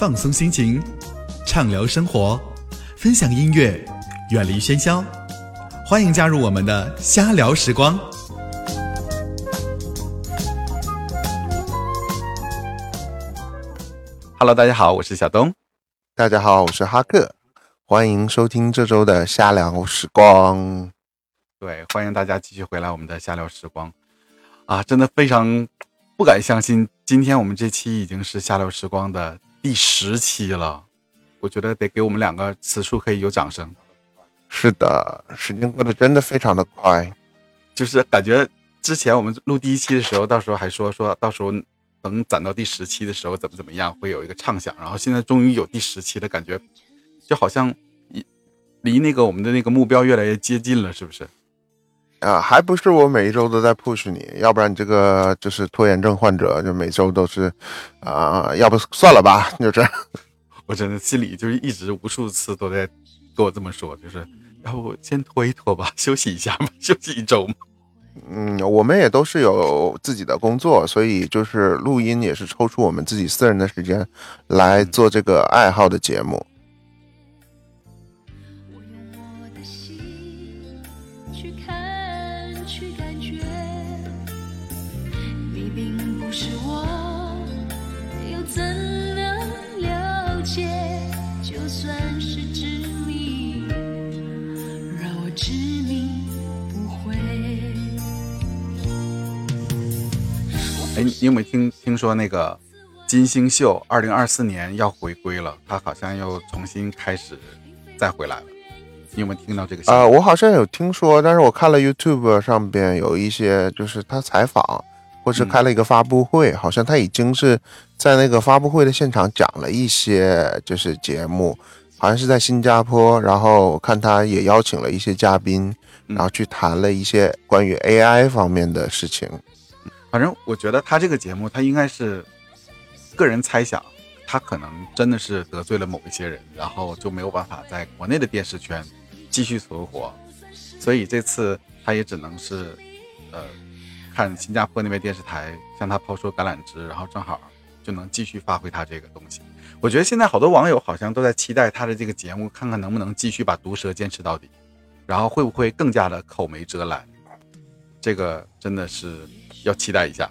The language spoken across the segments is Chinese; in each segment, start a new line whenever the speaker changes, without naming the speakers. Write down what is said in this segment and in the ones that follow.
放松心情，畅聊生活，分享音乐，远离喧嚣。欢迎加入我们的瞎聊时光。Hello，大家好，我是小东。
大家好，我是哈克。欢迎收听这周的瞎聊时光。
对，欢迎大家继续回来我们的瞎聊时光。啊，真的非常不敢相信，今天我们这期已经是瞎聊时光的第十期了。我觉得得给我们两个此处可以有掌声。
是的，时间过得真的非常的快，
就是感觉之前我们录第一期的时候，到时候还说说到时候等攒到第十期的时候怎么怎么样，会有一个畅想。然后现在终于有第十期的感觉，就好像离离那个我们的那个目标越来越接近了，是不是？
啊，还不是我每一周都在 push 你，要不然你这个就是拖延症患者，就每周都是，啊，要不算了吧，就这样。
我真的心里就是一直无数次都在跟我这么说，就是要不先拖一拖吧，休息一下吧，休息一周嘛。
嗯，我们也都是有自己的工作，所以就是录音也是抽出我们自己私人的时间来做这个爱好的节目。
哎，你有没有听听说那个金星秀二零二四年要回归了？他好像又重新开始再回来了。你有没有听到这个？
啊，我好像有听说，但是我看了 YouTube 上边有一些，就是他采访或是开了一个发布会，好像他已经是在那个发布会的现场讲了一些，就是节目，好像是在新加坡，然后看他也邀请了一些嘉宾，然后去谈了一些关于 AI 方面的事情。
反正我觉得他这个节目，他应该是个人猜想，他可能真的是得罪了某一些人，然后就没有办法在国内的电视圈继续存活，所以这次他也只能是，呃，看新加坡那边电视台向他抛出橄榄枝，然后正好就能继续发挥他这个东西。我觉得现在好多网友好像都在期待他的这个节目，看看能不能继续把毒舌坚持到底，然后会不会更加的口没遮拦。这个真的是。要期待一下。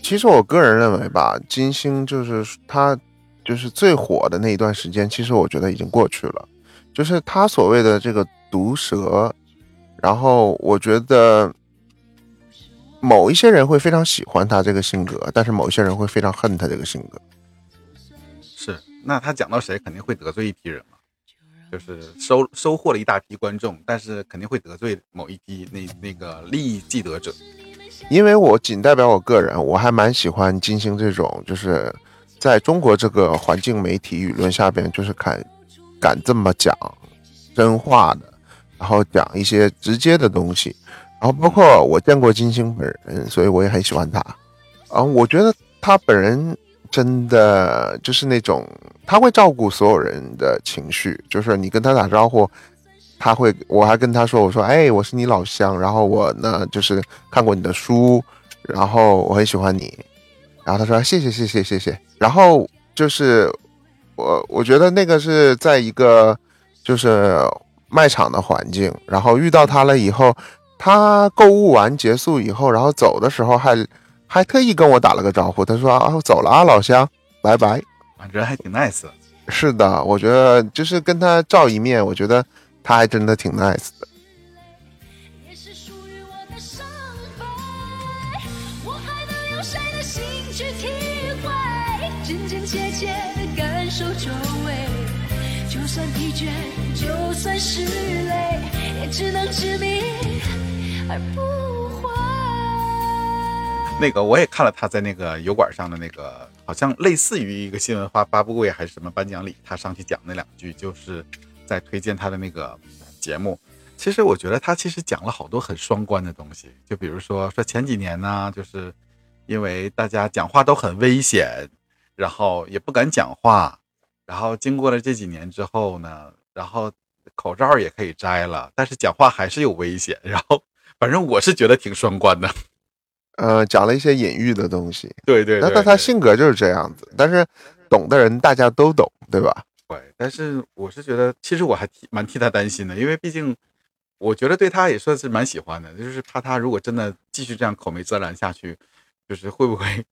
其实我个人认为吧，金星就是他，就是最火的那一段时间，其实我觉得已经过去了。就是他所谓的这个毒舌，然后我觉得某一些人会非常喜欢他这个性格，但是某一些人会非常恨他这个性格。
是，那他讲到谁，肯定会得罪一批人嘛。就是收收获了一大批观众，但是肯定会得罪某一批那那个利益既得者。
因为我仅代表我个人，我还蛮喜欢金星这种，就是在中国这个环境媒体舆论下边，就是敢敢这么讲真话的，然后讲一些直接的东西，然后包括我见过金星本人，所以我也很喜欢他。啊，我觉得他本人真的就是那种他会照顾所有人的情绪，就是你跟他打招呼。他会，我还跟他说，我说，哎，我是你老乡，然后我呢就是看过你的书，然后我很喜欢你，然后他说谢谢谢谢谢谢，然后就是我我觉得那个是在一个就是卖场的环境，然后遇到他了以后，他购物完结束以后，然后走的时候还还特意跟我打了个招呼，他说啊我走了啊老乡，拜拜，
人还挺 nice，
是的，我觉得就是跟他照一面，我觉得。他还真的挺 nice 的。
那个我也看了他在那个油管上的那个，好像类似于一个新闻发发布会还是什么颁奖礼，他上去讲那两句就是。在推荐他的那个节目，其实我觉得他其实讲了好多很双关的东西，就比如说说前几年呢，就是因为大家讲话都很危险，然后也不敢讲话，然后经过了这几年之后呢，然后口罩也可以摘了，但是讲话还是有危险，然后反正我是觉得挺双关的，
呃，讲了一些隐喻的东西，
对对，那
那他性格就是这样子，但是懂的人大家都懂，对吧？
对，但是我是觉得，其实我还替蛮替他担心的，因为毕竟我觉得对他也算是蛮喜欢的，就是怕他如果真的继续这样口没遮拦下去，就是会不会？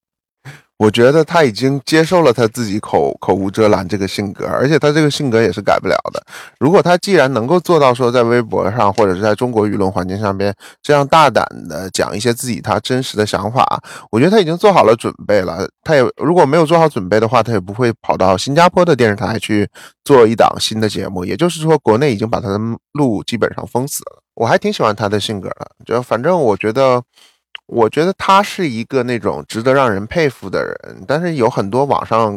我觉得他已经接受了他自己口口无遮拦这个性格，而且他这个性格也是改不了的。如果他既然能够做到说在微博上或者是在中国舆论环境上边这样大胆的讲一些自己他真实的想法，我觉得他已经做好了准备了。他也如果没有做好准备的话，他也不会跑到新加坡的电视台去做一档新的节目。也就是说，国内已经把他的路基本上封死了。我还挺喜欢他的性格的，就反正我觉得。我觉得他是一个那种值得让人佩服的人，但是有很多网上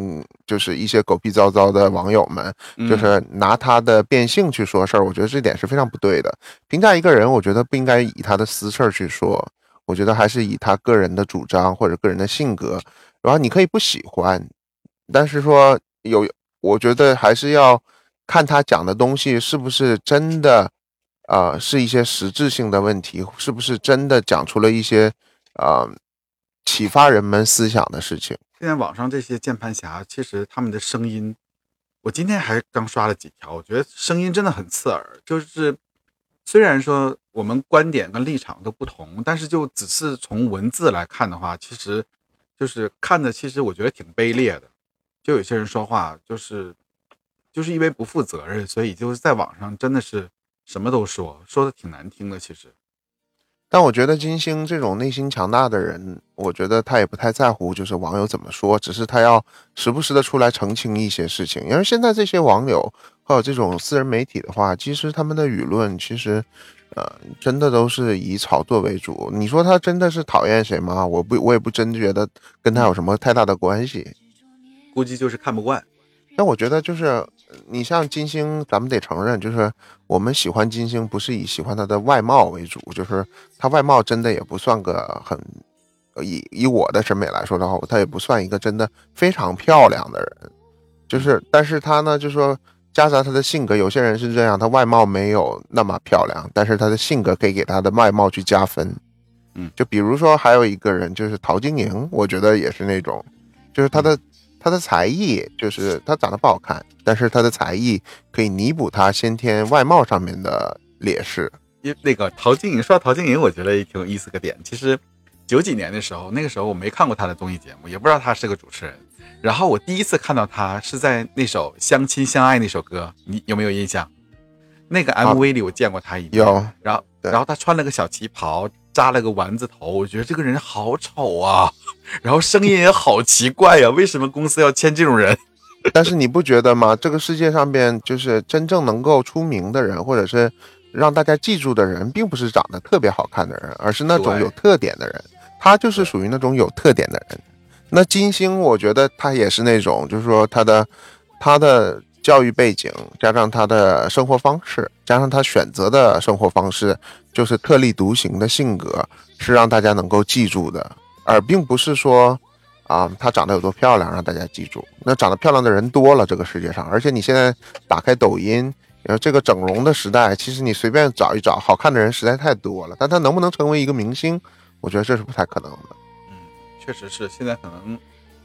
就是一些狗屁糟糟的网友们，就是拿他的变性去说事儿，我觉得这点是非常不对的。评价一个人，我觉得不应该以他的私事儿去说，我觉得还是以他个人的主张或者个人的性格。然后你可以不喜欢，但是说有，我觉得还是要看他讲的东西是不是真的。啊，是一些实质性的问题，是不是真的讲出了一些啊启发人们思想的事情？
现在网上这些键盘侠，其实他们的声音，我今天还刚刷了几条，我觉得声音真的很刺耳。就是虽然说我们观点跟立场都不同，但是就只是从文字来看的话，其实就是看的，其实我觉得挺卑劣的。就有些人说话，就是就是因为不负责任，所以就是在网上真的是。什么都说，说的挺难听的。其实，
但我觉得金星这种内心强大的人，我觉得他也不太在乎，就是网友怎么说，只是他要时不时的出来澄清一些事情。因为现在这些网友还有这种私人媒体的话，其实他们的舆论其实，呃，真的都是以炒作为主。你说他真的是讨厌谁吗？我不，我也不真觉得跟他有什么太大的关系，
估计就是看不惯。
但我觉得就是。你像金星，咱们得承认，就是我们喜欢金星，不是以喜欢他的外貌为主，就是他外貌真的也不算个很，以以我的审美来说的话，她也不算一个真的非常漂亮的人，就是，但是她呢，就说加上她的性格，有些人是这样，她外貌没有那么漂亮，但是她的性格可以给她的外貌去加分，
嗯，
就比如说还有一个人就是陶晶莹，我觉得也是那种，就是她的。他的才艺就是他长得不好看，但是他的才艺可以弥补他先天外貌上面的劣势。
因那个陶晶莹，说到陶晶莹，我觉得也挺有意思个点。其实九几年的时候，那个时候我没看过她的综艺节目，也不知道她是个主持人。然后我第一次看到她是在那首《相亲相爱》那首歌，你有没有印象？那个 MV 里我见过她一
有。
然后，然后她穿了个小旗袍。扎了个丸子头，我觉得这个人好丑啊，然后声音也好奇怪呀，为什么公司要签这种人？
但是你不觉得吗？这个世界上边就是真正能够出名的人，或者是让大家记住的人，并不是长得特别好看的人，而是那种有特点的人。他就是属于那种有特点的人。那金星，我觉得他也是那种，就是说他的他的。教育背景加上他的生活方式，加上他选择的生活方式，就是特立独行的性格，是让大家能够记住的，而并不是说，啊，她长得有多漂亮让大家记住。那长得漂亮的人多了，这个世界上，而且你现在打开抖音，然后，这个整容的时代，其实你随便找一找，好看的人实在太多了。但她能不能成为一个明星，我觉得这是不太可能的。
嗯，确实是，现在可能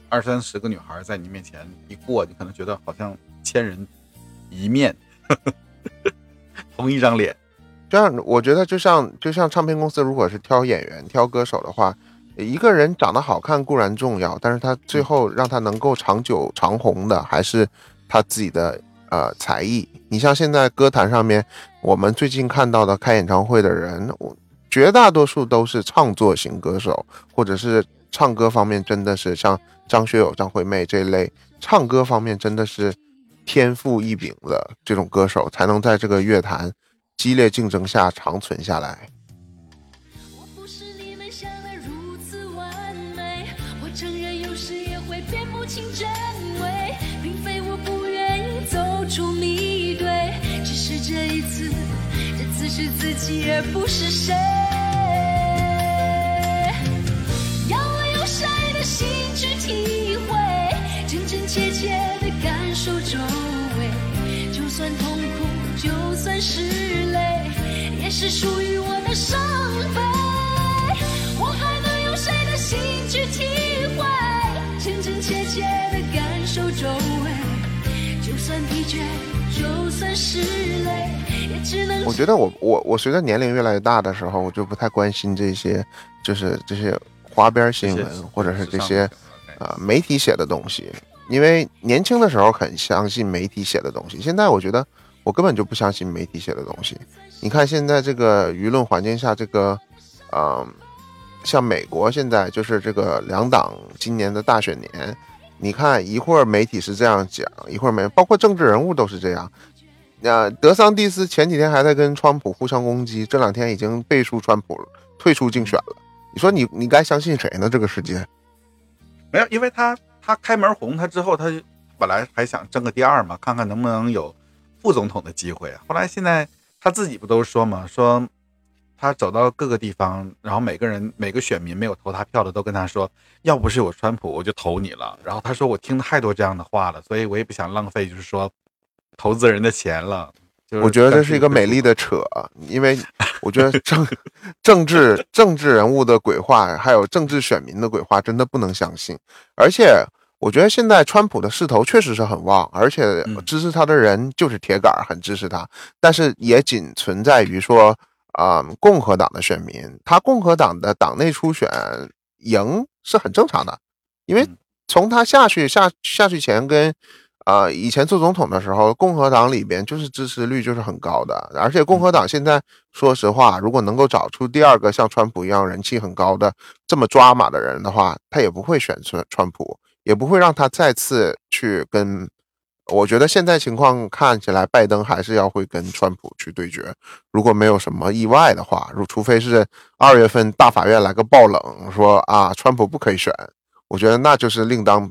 二三十个女孩在你面前一过，你可能觉得好像。千人一面，同一张脸，
这样我觉得就像就像唱片公司，如果是挑演员、挑歌手的话，一个人长得好看固然重要，但是他最后让他能够长久长红的，还是他自己的呃才艺。你像现在歌坛上面，我们最近看到的开演唱会的人，绝大多数都是唱作型歌手，或者是唱歌方面真的是像张学友、张惠妹这一类，唱歌方面真的是。天赋异禀的这种歌手，才能在这个乐坛激烈竞争下长存下来。是自己而不是谁。要我用谁的心去体会，真真切切的感受周围。就。算痛苦，就算是泪，也是属于我的伤悲。我还能用谁的心去体会，真真切切的感受周围。就算疲倦，就算是累我觉得我我我随着年龄越来越大的时候，我就不太关心这些，就是这些花边新闻或者是这些啊媒体写的东西，因为年轻的时候很相信媒体写的东西，现在我觉得我根本就不相信媒体写的东西。你看现在这个舆论环境下，这个嗯，像美国现在就是这个两党今年的大选年。你看，一会儿媒体是这样讲，一会儿没，包括政治人物都是这样。那德桑蒂斯前几天还在跟川普互相攻击，这两天已经背书川普退出竞选了。你说你你该相信谁呢？这个世界
没有，因为他他开门红，他之后他本来还想争个第二嘛，看看能不能有副总统的机会。后来现在他自己不都说嘛，说。他走到各个地方，然后每个人每个选民没有投他票的都跟他说，要不是有川普，我就投你了。然后他说我听太多这样的话了，所以我也不想浪费，就是说投资人的钱了。
我觉得这是一个美丽的扯，因为我觉得政政治政治人物的鬼话，还有政治选民的鬼话，真的不能相信。而且我觉得现在川普的势头确实是很旺，而且支持他的人就是铁杆，很支持他。但是也仅存在于说。啊，共和党的选民，他共和党的党内初选赢是很正常的，因为从他下去下下去前跟啊以前做总统的时候，共和党里边就是支持率就是很高的，而且共和党现在说实话，如果能够找出第二个像川普一样人气很高的这么抓马的人的话，他也不会选川川普，也不会让他再次去跟。我觉得现在情况看起来，拜登还是要会跟川普去对决。如果没有什么意外的话，如除非是二月份大法院来个爆冷，说啊川普不可以选，我觉得那就是另当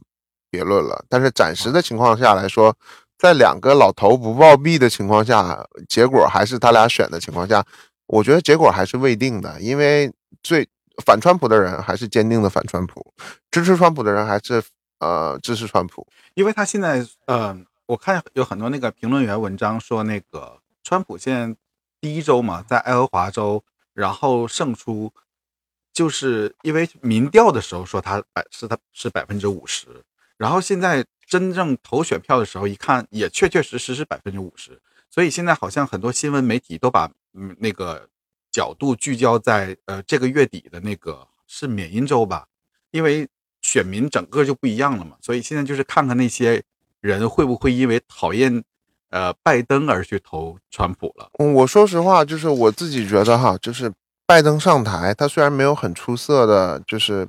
别论了。但是暂时的情况下来说，在两个老头不暴毙的情况下，结果还是他俩选的情况下，我觉得结果还是未定的。因为最反川普的人还是坚定的反川普，支持川普的人还是。呃，支持川普，
因为他现在，嗯，我看有很多那个评论员文章说，那个川普现在第一周嘛，在爱荷华州，然后胜出，就是因为民调的时候说他百是他是百分之五十，然后现在真正投选票的时候一看，也确确实实是百分之五十，所以现在好像很多新闻媒体都把嗯那个角度聚焦在呃这个月底的那个是缅因州吧，因为。选民整个就不一样了嘛，所以现在就是看看那些人会不会因为讨厌呃拜登而去投川普了。
我说实话，就是我自己觉得哈，就是拜登上台，他虽然没有很出色的，就是。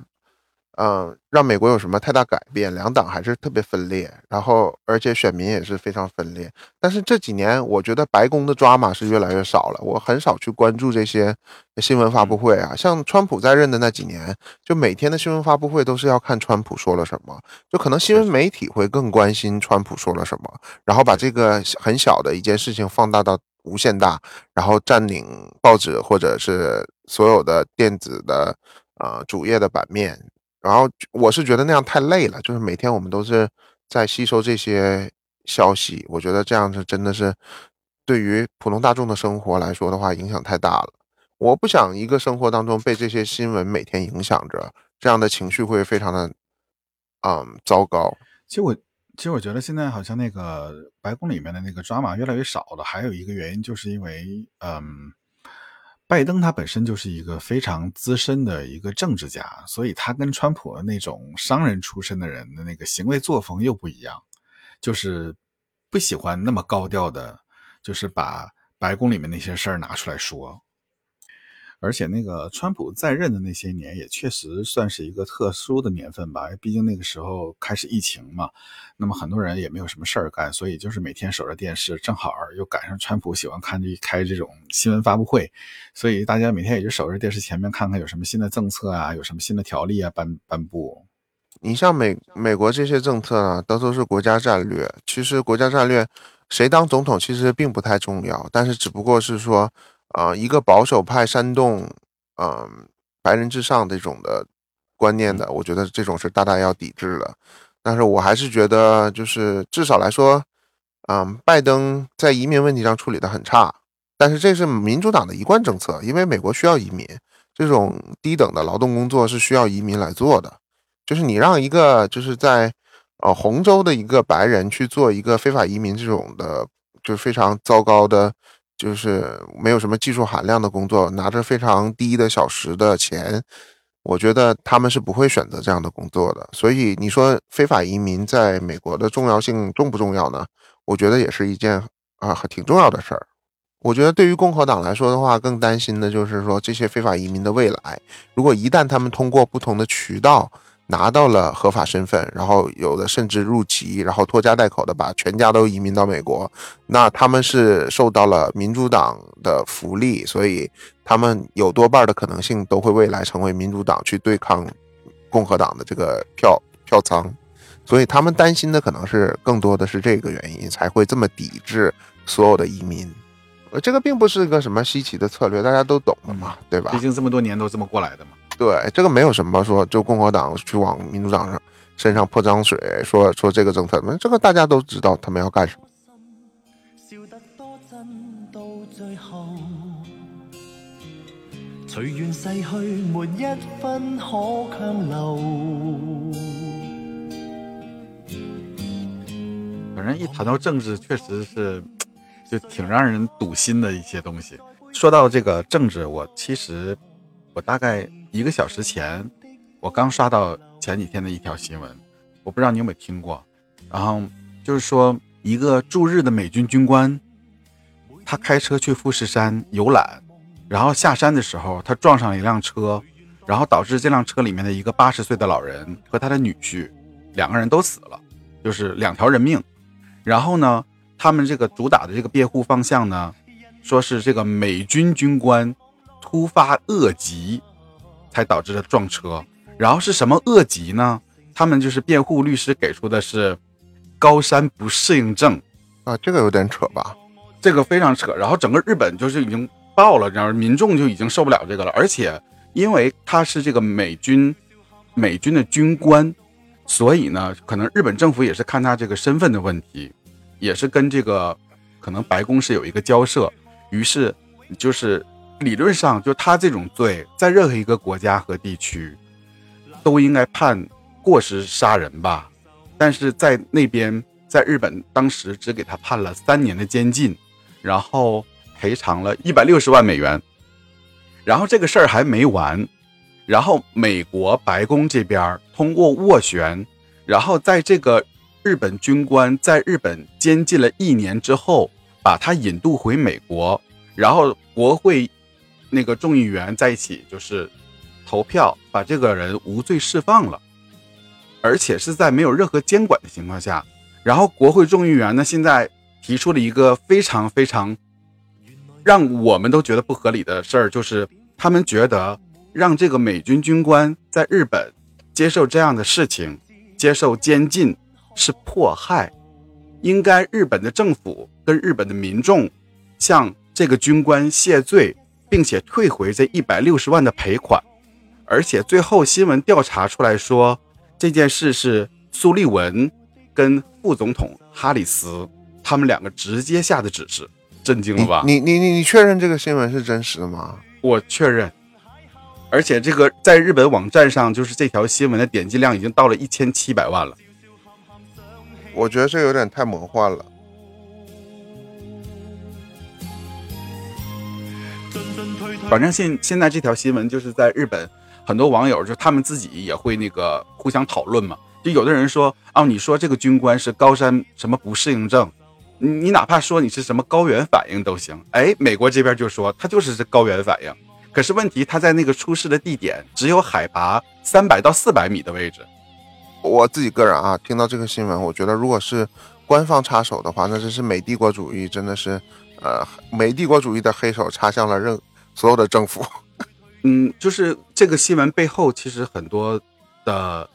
嗯，让美国有什么太大改变？两党还是特别分裂，然后而且选民也是非常分裂。但是这几年，我觉得白宫的抓马是越来越少了。我很少去关注这些新闻发布会啊。像川普在任的那几年，就每天的新闻发布会都是要看川普说了什么，就可能新闻媒体会更关心川普说了什么，然后把这个很小的一件事情放大到无限大，然后占领报纸或者是所有的电子的呃主页的版面。然后我是觉得那样太累了，就是每天我们都是在吸收这些消息，我觉得这样是真的是对于普通大众的生活来说的话影响太大了。我不想一个生活当中被这些新闻每天影响着，这样的情绪会非常的嗯糟糕。
其实我其实我觉得现在好像那个白宫里面的那个抓马越来越少了，还有一个原因就是因为嗯。拜登他本身就是一个非常资深的一个政治家，所以他跟川普那种商人出身的人的那个行为作风又不一样，就是不喜欢那么高调的，就是把白宫里面那些事儿拿出来说。而且那个川普在任的那些年，也确实算是一个特殊的年份吧。毕竟那个时候开始疫情嘛，那么很多人也没有什么事儿干，所以就是每天守着电视，正好又赶上川普喜欢看这开这种新闻发布会，所以大家每天也就守着电视前面看看有什么新的政策啊，有什么新的条例啊颁颁布。
你像美美国这些政策呢，都都是国家战略。其实国家战略谁当总统其实并不太重要，但是只不过是说。啊，一个保守派煽动，嗯，白人至上这种的观念的，我觉得这种是大大要抵制的。但是我还是觉得，就是至少来说，嗯，拜登在移民问题上处理的很差。但是这是民主党的一贯政策，因为美国需要移民，这种低等的劳动工作是需要移民来做的。就是你让一个就是在呃，洪州的一个白人去做一个非法移民这种的，就是非常糟糕的，就是没有什么技术含量的工作，拿着非常低的小时的钱，我觉得他们是不会选择这样的工作的。所以你说非法移民在美国的重要性重不重要呢？我觉得也是一件啊挺重要的事儿。我觉得对于共和党来说的话，更担心的就是说这些非法移民的未来。如果一旦他们通过不同的渠道拿到了合法身份，然后有的甚至入籍，然后拖家带口的把全家都移民到美国，那他们是受到了民主党的福利，所以他们有多半的可能性都会未来成为民主党去对抗共和党的这个票票仓。所以他们担心的可能是更多的是这个原因，才会这么抵制所有的移民。呃这个并不是一个什么稀奇的策略，大家都懂的嘛，对吧？
毕竟这么多年都这么过来的嘛。
对，这个没有什么说，就共和党去往民主党上身上泼脏水，说说这个政策，这个大家都知道他们要干什么。
反正一谈到政治，确实是。就挺让人堵心的一些东西。说到这个政治，我其实我大概一个小时前，我刚刷到前几天的一条新闻，我不知道你有没有听过。然后就是说，一个驻日的美军军官，他开车去富士山游览，然后下山的时候，他撞上了一辆车，然后导致这辆车里面的一个八十岁的老人和他的女婿两个人都死了，就是两条人命。然后呢？他们这个主打的这个辩护方向呢，说是这个美军军官突发恶疾才导致了撞车，然后是什么恶疾呢？他们就是辩护律师给出的是高山不适应症
啊，这个有点扯吧？
这个非常扯。然后整个日本就是已经爆了，然后民众就已经受不了这个了。而且因为他是这个美军美军的军官，所以呢，可能日本政府也是看他这个身份的问题。也是跟这个可能白宫是有一个交涉，于是就是理论上就他这种罪，在任何一个国家和地区都应该判过失杀人吧，但是在那边在日本当时只给他判了三年的监禁，然后赔偿了一百六十万美元，然后这个事儿还没完，然后美国白宫这边通过斡旋，然后在这个。日本军官在日本监禁了一年之后，把他引渡回美国，然后国会那个众议员在一起就是投票，把这个人无罪释放了，而且是在没有任何监管的情况下。然后国会众议员呢，现在提出了一个非常非常让我们都觉得不合理的事儿，就是他们觉得让这个美军军官在日本接受这样的事情，接受监禁。是迫害，应该日本的政府跟日本的民众向这个军官谢罪，并且退回这一百六十万的赔款。而且最后新闻调查出来说，这件事是苏利文跟副总统哈里斯他们两个直接下的指示，震惊了吧？
你你你你确认这个新闻是真实的吗？
我确认，而且这个在日本网站上，就是这条新闻的点击量已经到了一千七百万了。
我觉得这有点太魔幻了。
反正现现在这条新闻就是在日本，很多网友就他们自己也会那个互相讨论嘛。就有的人说，哦，你说这个军官是高山什么不适应症，你你哪怕说你是什么高原反应都行。哎，美国这边就说他就是这高原反应，可是问题他在那个出事的地点只有海拔三百到四百米的位置。
我自己个人啊，听到这个新闻，我觉得如果是官方插手的话，那真是美帝国主义，真的是，呃，美帝国主义的黑手插向了任所有的政府。
嗯，就是这个新闻背后，其实很多的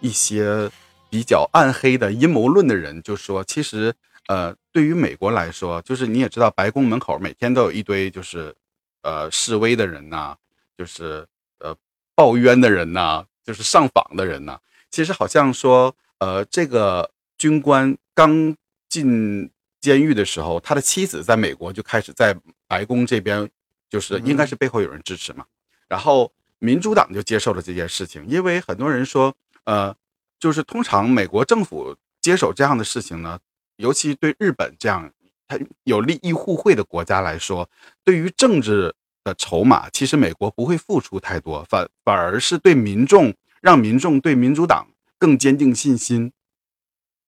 一些比较暗黑的阴谋论的人就说，其实，呃，对于美国来说，就是你也知道，白宫门口每天都有一堆就是，呃，示威的人呐，就是呃，抱冤的人呐，就是上访的人呐。其实好像说，呃，这个军官刚进监狱的时候，他的妻子在美国就开始在白宫这边，就是应该是背后有人支持嘛。然后民主党就接受了这件事情，因为很多人说，呃，就是通常美国政府接手这样的事情呢，尤其对日本这样它有利益互惠的国家来说，对于政治的筹码，其实美国不会付出太多，反反而是对民众让民众对民主党更坚定信心。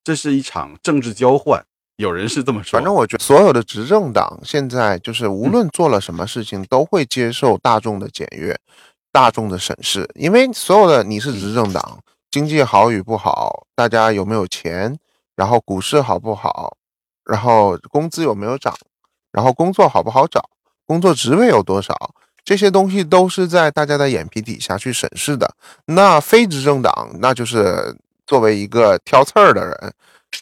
这是一场政治交换，有人是这么说。
反正我觉得所有的执政党现在就是无论做了什么事情，都会接受大众的检阅、大众的审视，因为所有的你是执政党，经济好与不好，大家有没有钱，然后股市好不好，然后工资有没有涨，然后工作好不好找，工作职位有多少，这些东西都是在大家的眼皮底下去审视的。那非执政党，那就是。作为一个挑刺儿的人，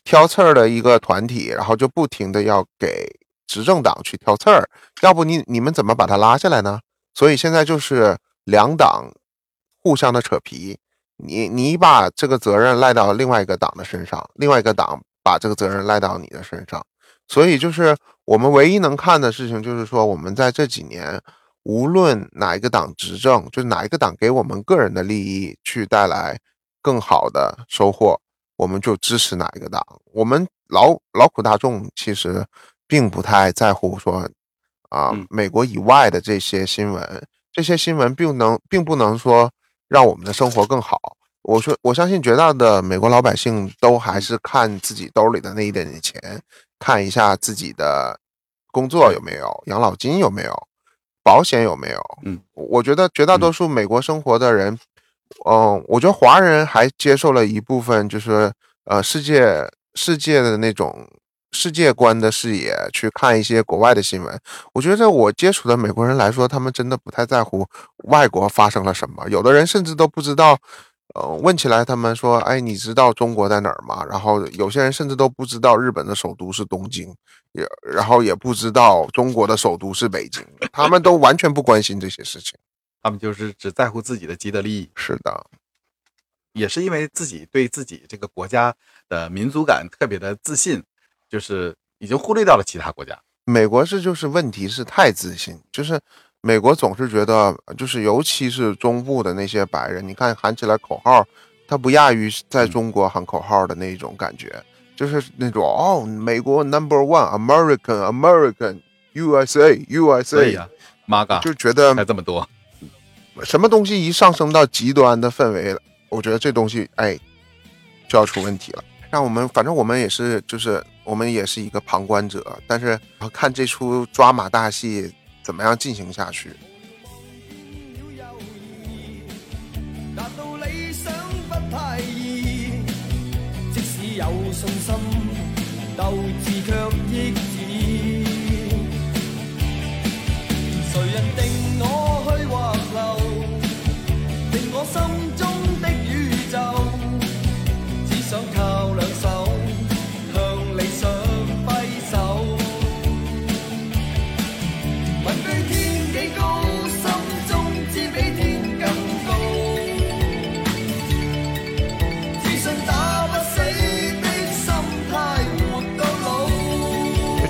挑刺儿的一个团体，然后就不停的要给执政党去挑刺儿，要不你你们怎么把他拉下来呢？所以现在就是两党互相的扯皮，你你把这个责任赖到另外一个党的身上，另外一个党把这个责任赖到你的身上，所以就是我们唯一能看的事情，就是说我们在这几年，无论哪一个党执政，就是哪一个党给我们个人的利益去带来。更好的收获，我们就支持哪一个党。我们劳劳苦大众其实并不太在乎说，啊，美国以外的这些新闻，这些新闻并能并不能说让我们的生活更好。我说，我相信绝大的美国老百姓都还是看自己兜里的那一点点钱，看一下自己的工作有没有，养老金有没有，保险有没有。
嗯，
我觉得绝大多数美国生活的人。嗯，我觉得华人还接受了一部分，就是呃，世界世界的那种世界观的视野去看一些国外的新闻。我觉得我接触的美国人来说，他们真的不太在乎外国发生了什么。有的人甚至都不知道，呃，问起来他们说：“哎，你知道中国在哪儿吗？”然后有些人甚至都不知道日本的首都是东京，也然后也不知道中国的首都是北京，他们都完全不关心这些事情。
他们就是只在乎自己的既得利益。
是的，
也是因为自己对自己这个国家的民族感特别的自信，就是已经忽略掉了其他国家。
美国是就是问题是太自信，就是美国总是觉得，就是尤其是中部的那些白人，你看喊起来口号，他不亚于在中国喊口号的那种感觉，就是那种哦，美国 Number One，American，American，USA，USA，
对呀，妈嘎，
就觉得
才这么多。
什么东西一上升到极端的氛围了，我觉得这东西哎就要出问题了。让我们反正我们也是，就是我们也是一个旁观者，但是看这出抓马大戏怎么样进行下去。有信心，斗志却亦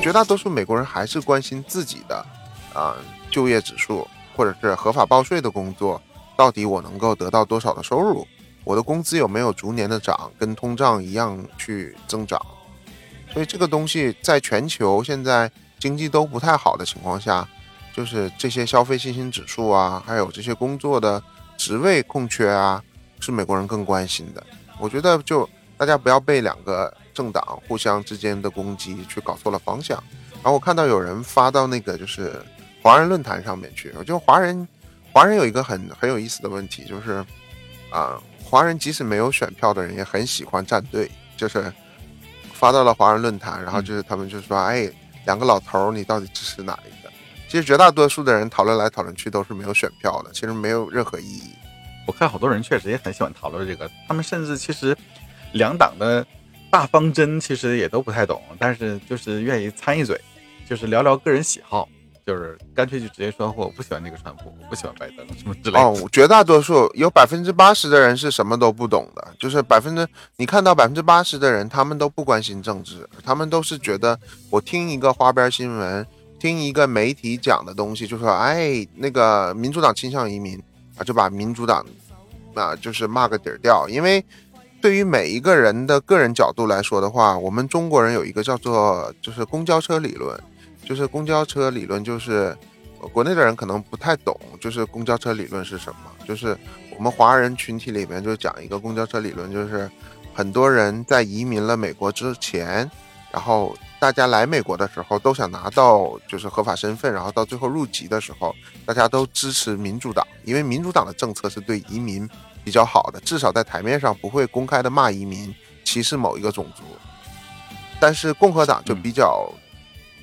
绝大多数美国人还是关心自己的，啊，就业指数。或者是合法报税的工作，到底我能够得到多少的收入？我的工资有没有逐年的涨，跟通胀一样去增长？所以这个东西在全球现在经济都不太好的情况下，就是这些消费信心指数啊，还有这些工作的职位空缺啊，是美国人更关心的。我觉得就大家不要被两个。政党互相之间的攻击，去搞错了方向。然后我看到有人发到那个就是华人论坛上面去，我觉得华人华人有一个很很有意思的问题，就是啊，华人即使没有选票的人，也很喜欢站队。就是发到了华人论坛，然后就是他们就说：“哎，两个老头，你到底支持哪一个？”其实绝大多数的人讨论来讨论去都是没有选票的，其实没有任何意义。
我看好多人确实也很喜欢讨论这个，他们甚至其实两党的。大方针其实也都不太懂，但是就是愿意参一嘴，就是聊聊个人喜好，就是干脆就直接说我不喜欢那个川普，我不喜欢拜登什么之类。哦，
绝大多数有百分之八十的人是什么都不懂的，就是百分之你看到百分之八十的人，他们都不关心政治，他们都是觉得我听一个花边新闻，听一个媒体讲的东西，就说哎那个民主党倾向移民啊，就把民主党啊就是骂个底儿掉，因为。对于每一个人的个人角度来说的话，我们中国人有一个叫做就是公交车理论，就是公交车理论就是国内的人可能不太懂，就是公交车理论是什么？就是我们华人群体里面就讲一个公交车理论，就是很多人在移民了美国之前，然后大家来美国的时候都想拿到就是合法身份，然后到最后入籍的时候，大家都支持民主党，因为民主党的政策是对移民。比较好的，至少在台面上不会公开的骂移民、歧视某一个种族。但是共和党就比较，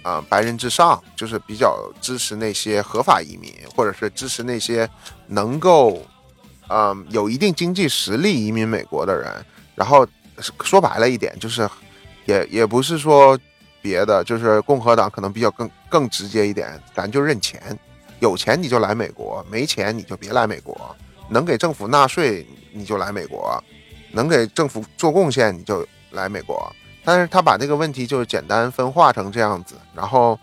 啊，白人至上，就是比较支持那些合法移民，或者是支持那些能够，嗯，有一定经济实力移民美国的人。然后说白了一点，就是也也不是说别的，就是共和党可能比较更更直接一点，咱就认钱，有钱你就来美国，没钱你就别来美国。能给政府纳税，你就来美国；能给政府做贡献，你就来美国。但是他把这个问题就是简单分化成这样子。然后，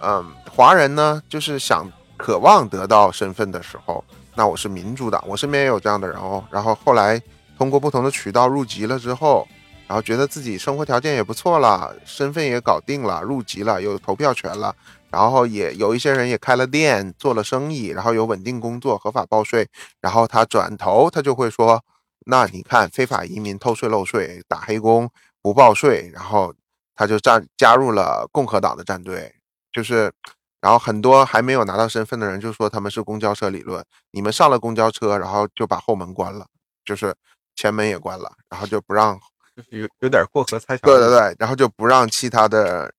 嗯，华人呢，就是想渴望得到身份的时候，那我是民主党，我身边也有这样的人哦。然后后来通过不同的渠道入籍了之后，然后觉得自己生活条件也不错了，身份也搞定了，入籍了，有投票权了。然后也有一些人也开了店，做了生意，然后有稳定工作，合法报税。然后他转头他就会说：“那你看，非法移民偷税漏税，打黑工，不报税。”然后他就站加入了共和党的战队。就是，然后很多还没有拿到身份的人就说他们是公交车理论。你们上了公交车，然后就把后门关了，就是前门也关了，然后就不让，
就是有有点过河拆桥。
对对对，然后就不让其他的。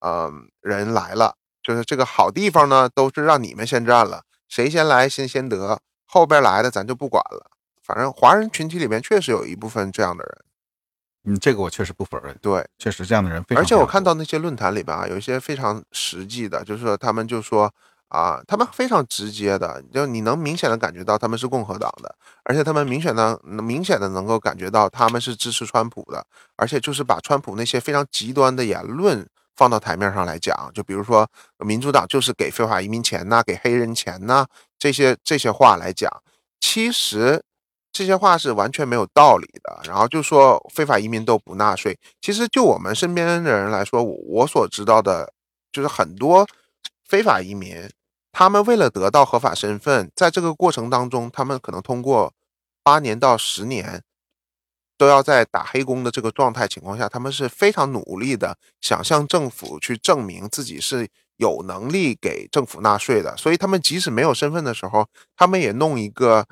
嗯，人来了，就是这个好地方呢，都是让你们先占了，谁先来先先得，后边来的咱就不管了。反正华人群体里面确实有一部分这样的人，
嗯，这个我确实不否认，
对，
确实这样的人非常。
而且我看到那些论坛里边啊，有一些非常实际的，就是说他们就说啊，他们非常直接的，就你能明显的感觉到他们是共和党的，而且他们明显的明显的能够感觉到他们是支持川普的，而且就是把川普那些非常极端的言论。放到台面上来讲，就比如说民主党就是给非法移民钱呐，给黑人钱呐，这些这些话来讲，其实这些话是完全没有道理的。然后就说非法移民都不纳税，其实就我们身边的人来说，我所知道的，就是很多非法移民，他们为了得到合法身份，在这个过程当中，他们可能通过八年到十年。都要在打黑工的这个状态情况下，他们是非常努力的，想向政府去证明自己是有能力给政府纳税的。所以他们即使没有身份的时候，他们也弄一个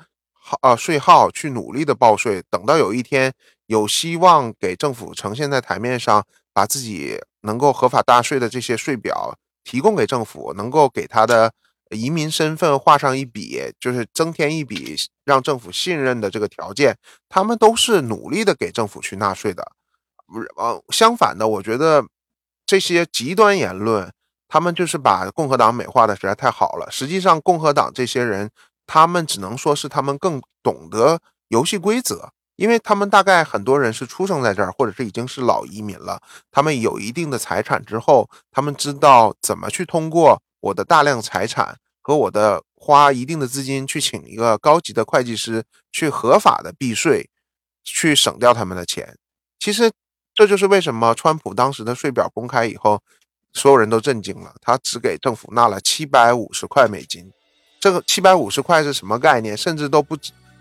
号啊税号去努力的报税。等到有一天有希望给政府呈现在台面上，把自己能够合法纳税的这些税表提供给政府，能够给他的。移民身份画上一笔，就是增添一笔让政府信任的这个条件。他们都是努力的给政府去纳税的，不是？呃，相反的，我觉得这些极端言论，他们就是把共和党美化的实在太好了。实际上，共和党这些人，他们只能说是他们更懂得游戏规则，因为他们大概很多人是出生在这儿，或者是已经是老移民了。他们有一定的财产之后，他们知道怎么去通过。我的大量财产和我的花一定的资金去请一个高级的会计师去合法的避税，去省掉他们的钱。其实这就是为什么川普当时的税表公开以后，所有人都震惊了。他只给政府纳了七百五十块美金，这个七百五十块是什么概念？甚至都不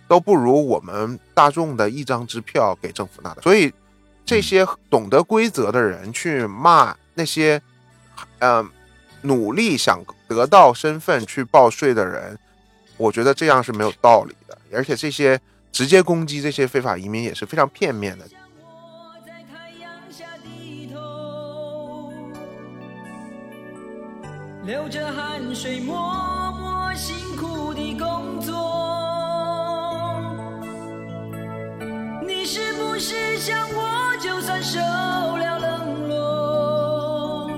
都不如我们大众的一张支票给政府拿的。所以这些懂得规则的人去骂那些，嗯。努力想得到身份去报税的人，我觉得这样是没有道理的，而且这些直接攻击这些非法移民也是非常片面的。流着汗水默默辛苦的工作，你是不是想我就算受了冷落？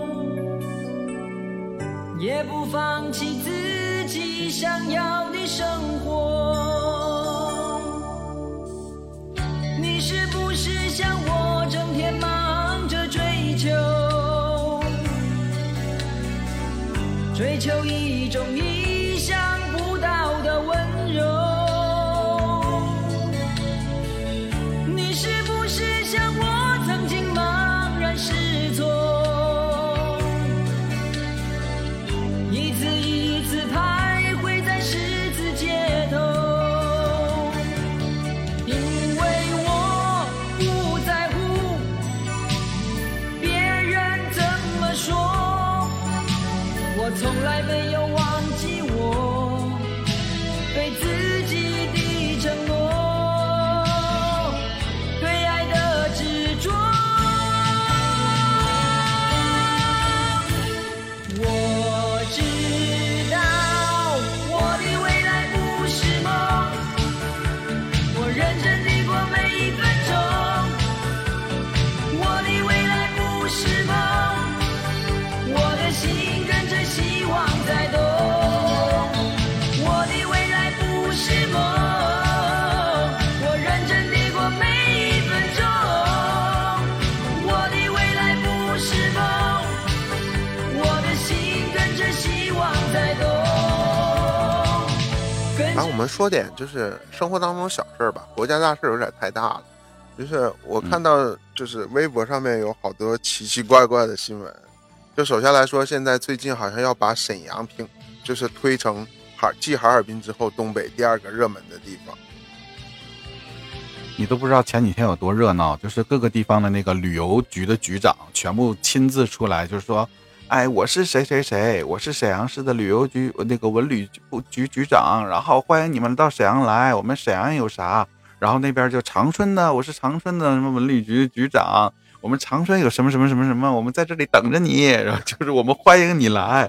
也不放弃自己想要的生活。你是不是像我整天忙着追求，追求一种们说点就是生活当中小事儿吧，国家大事有点太大了。就是我看到，就是微博上面有好多奇奇怪怪的新闻。就首先来说，现在最近好像要把沈阳评，就是推成哈继哈尔滨之后东北第二个热门的地方。
你都不知道前几天有多热闹，就是各个地方的那个旅游局的局长全部亲自出来，就是说，哎，我是谁谁谁，我是沈阳市的旅游局那个文旅部局局长，然后欢迎你们到沈阳来，我们沈阳有啥？然后那边就长春的，我是长春的什么文旅局局长，我们长春有什么什么什么什么，我们在这里等着你，然后就是我们欢迎你来。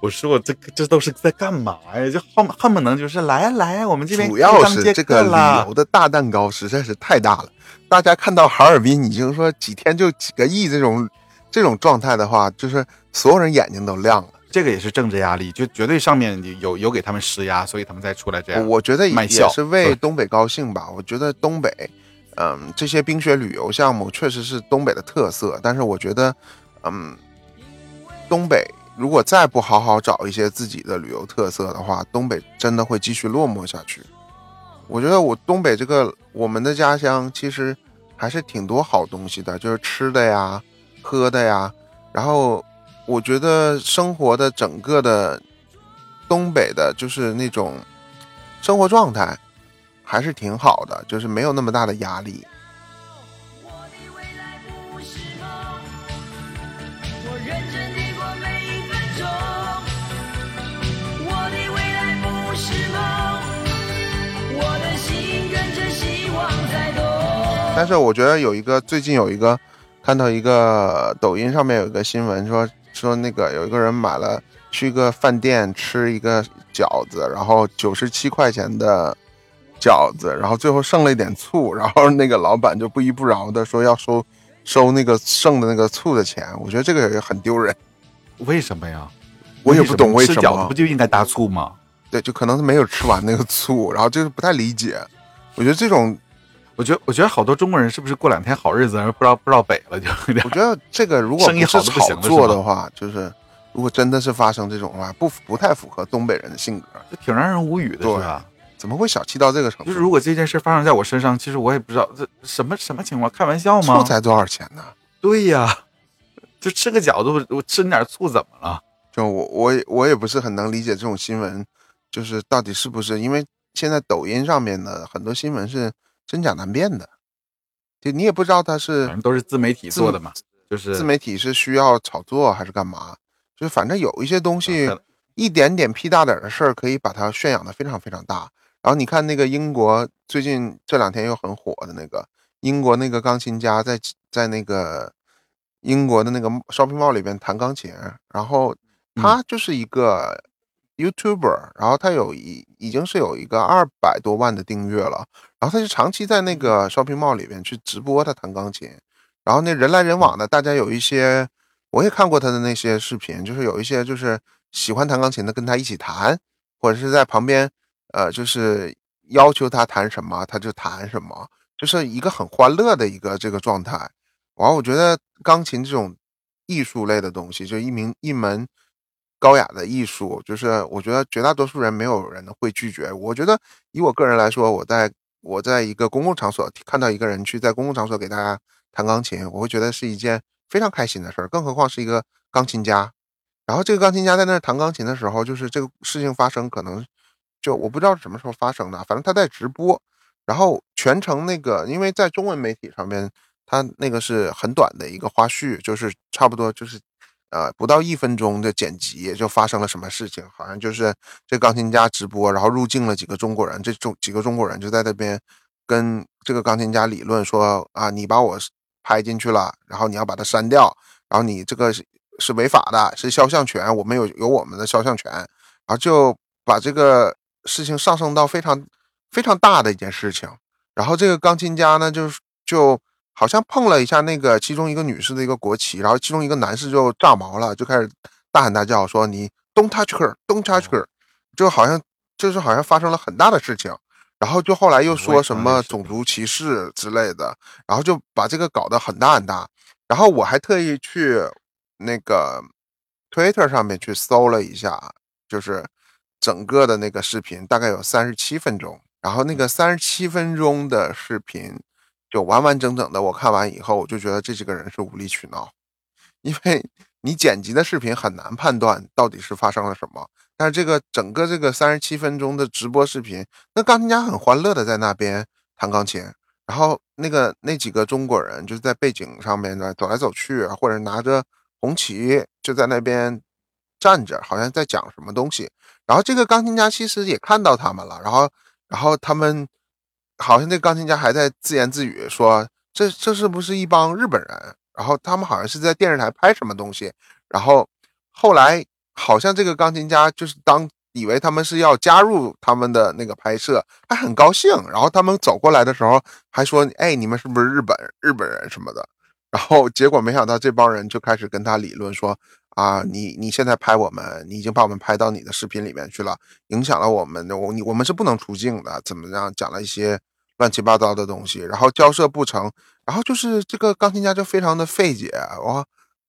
我说我这这都是在干嘛呀？就恨恨不能就是来来，我们这边
主要是这个旅游的大蛋糕实在是太大了。大家看到哈尔滨已经说几天就几个亿这种这种状态的话，就是所有人眼睛都亮了。
这个也是政治压力，就绝对上面有有给他们施压，所以他们才出来这样。
我觉得也是为东北高兴吧。我觉得东北，嗯，这些冰雪旅游项目确实是东北的特色，但是我觉得，嗯，东北如果再不好好找一些自己的旅游特色的话，东北真的会继续落寞下去。我觉得我东北这个我们的家乡其实还是挺多好东西的，就是吃的呀、喝的呀，然后我觉得生活的整个的东北的，就是那种生活状态还是挺好的，就是没有那么大的压力。
我的未来不是梦，我认真地过每一分钟。我的未来不是梦，我的心跟着希望在动。
但是我觉得有一个最近有一个看到一个抖音上面有一个新闻说说那个有一个人买了去一个饭店吃一个饺子，然后九十七块钱的饺子，然后最后剩了一点醋，然后那个老板就不依不饶的说要收收那个剩的那个醋的钱，我觉得这个也很丢人。
为什么呀？
我也不懂为什么
吃饺子不，就应该搭醋吗？
对，就可能是没有吃完那个醋，然后就是不太理解。我觉得这种
我觉得，我觉得好多中国人是不是过两天好日子，不知道不知道北了，就
我觉得这个如果
生意
不是炒作的话，就是如果真的是发生这种的话，不不太符合东北人的性格。
就挺让人无语的，
对
是吧？
怎么会小气到这个程度？
就是如果这件事发生在我身上，其实我也不知道这什么什么情况，开玩笑吗
醋？才多少钱呢？
对呀，就吃个饺子，我我吃你点醋怎么了？
就我我也我也不是很能理解这种新闻，就是到底是不是因为现在抖音上面的很多新闻是真假难辨的，就你也不知道它是
反正都是自媒体做的嘛，就是
自媒体是需要炒作还是干嘛？就是反正有一些东西
啊
一点点屁大点的事儿，可以把它宣扬的非常非常大。然后你看那个英国最近这两天又很火的那个英国那个钢琴家在在那个英国的那个 shopping mall 里边弹钢琴，然后他就是一个 YouTuber，然后他有一已经是有一个二百多万的订阅了，然后他就长期在那个 shopping mall 里面去直播他弹钢琴，然后那人来人往的，大家有一些我也看过他的那些视频，就是有一些就是喜欢弹钢琴的跟他一起弹，或者是在旁边呃就是要求他弹什么他就弹什么，就是一个很欢乐的一个这个状态。然后，我觉得钢琴这种艺术类的东西，就一名一门高雅的艺术，就是我觉得绝大多数人没有人会拒绝。我觉得以我个人来说，我在我在一个公共场所看到一个人去在公共场所给大家弹钢琴，我会觉得是一件非常开心的事儿，更何况是一个钢琴家。然后这个钢琴家在那儿弹钢琴的时候，就是这个事情发生，可能就我不知道什么时候发生的，反正他在直播，然后全程那个，因为在中文媒体上面，他那个是很短的一个花絮，就是差不多就是呃不到一分钟的剪辑，就发生了什么事情，好像就是这钢琴家直播，然后入境了几个中国人，这中几个中国人就在那边跟这个钢琴家理论说啊，你把我拍进去了，然后你要把它删掉，然后你这个是是违法的，是肖像权，我们有有我们的肖像权，然后就把这个事情上升到非常非常大的一件事情。然后这个钢琴家呢，就就好像碰了一下那个其中一个女士的一个国旗，然后其中一个男士就炸毛了，就开始大喊大叫说：“你 don't touch her, don't touch her。”就好像就是好像发生了很大的事情。然后就后来又说什么种族歧视之类的，然后就把这个搞得很大很大。然后我还特意去。那个 Twitter 上面去搜了一下，就是整个的那个视频大概有三十七分钟，然后那个三十七分钟的视频就完完整整的，我看完以后我就觉得这几个人是无理取闹，因为你剪辑的视频很难判断到底是发生了什么，但是这个整个这个三十七分钟的直播视频，那钢琴家很欢乐的在那边弹钢琴，然后那个那几个中国人就是在背景上面呢走来走去，或者拿着。红旗就在那边站着，好像在讲什么东西。然后这个钢琴家其实也看到他们了，然后，然后他们好像那钢琴家还在自言自语说：“这这是不是一帮日本人？”然后他们好像是在电视台拍什么东西。然后后来好像这个钢琴家就是当以为他们是要加入他们的那个拍摄，还很高兴。然后他们走过来的时候还说：“哎，你们是不是日本日本人什么的？”然后结果没想到这帮人就开始跟他理论说啊，你你现在拍我们，你已经把我们拍到你的视频里面去了，影响了我们我你我们是不能出镜的，怎么样？讲了一些乱七八糟的东西，然后交涉不成，然后就是这个钢琴家就非常的费解，哇，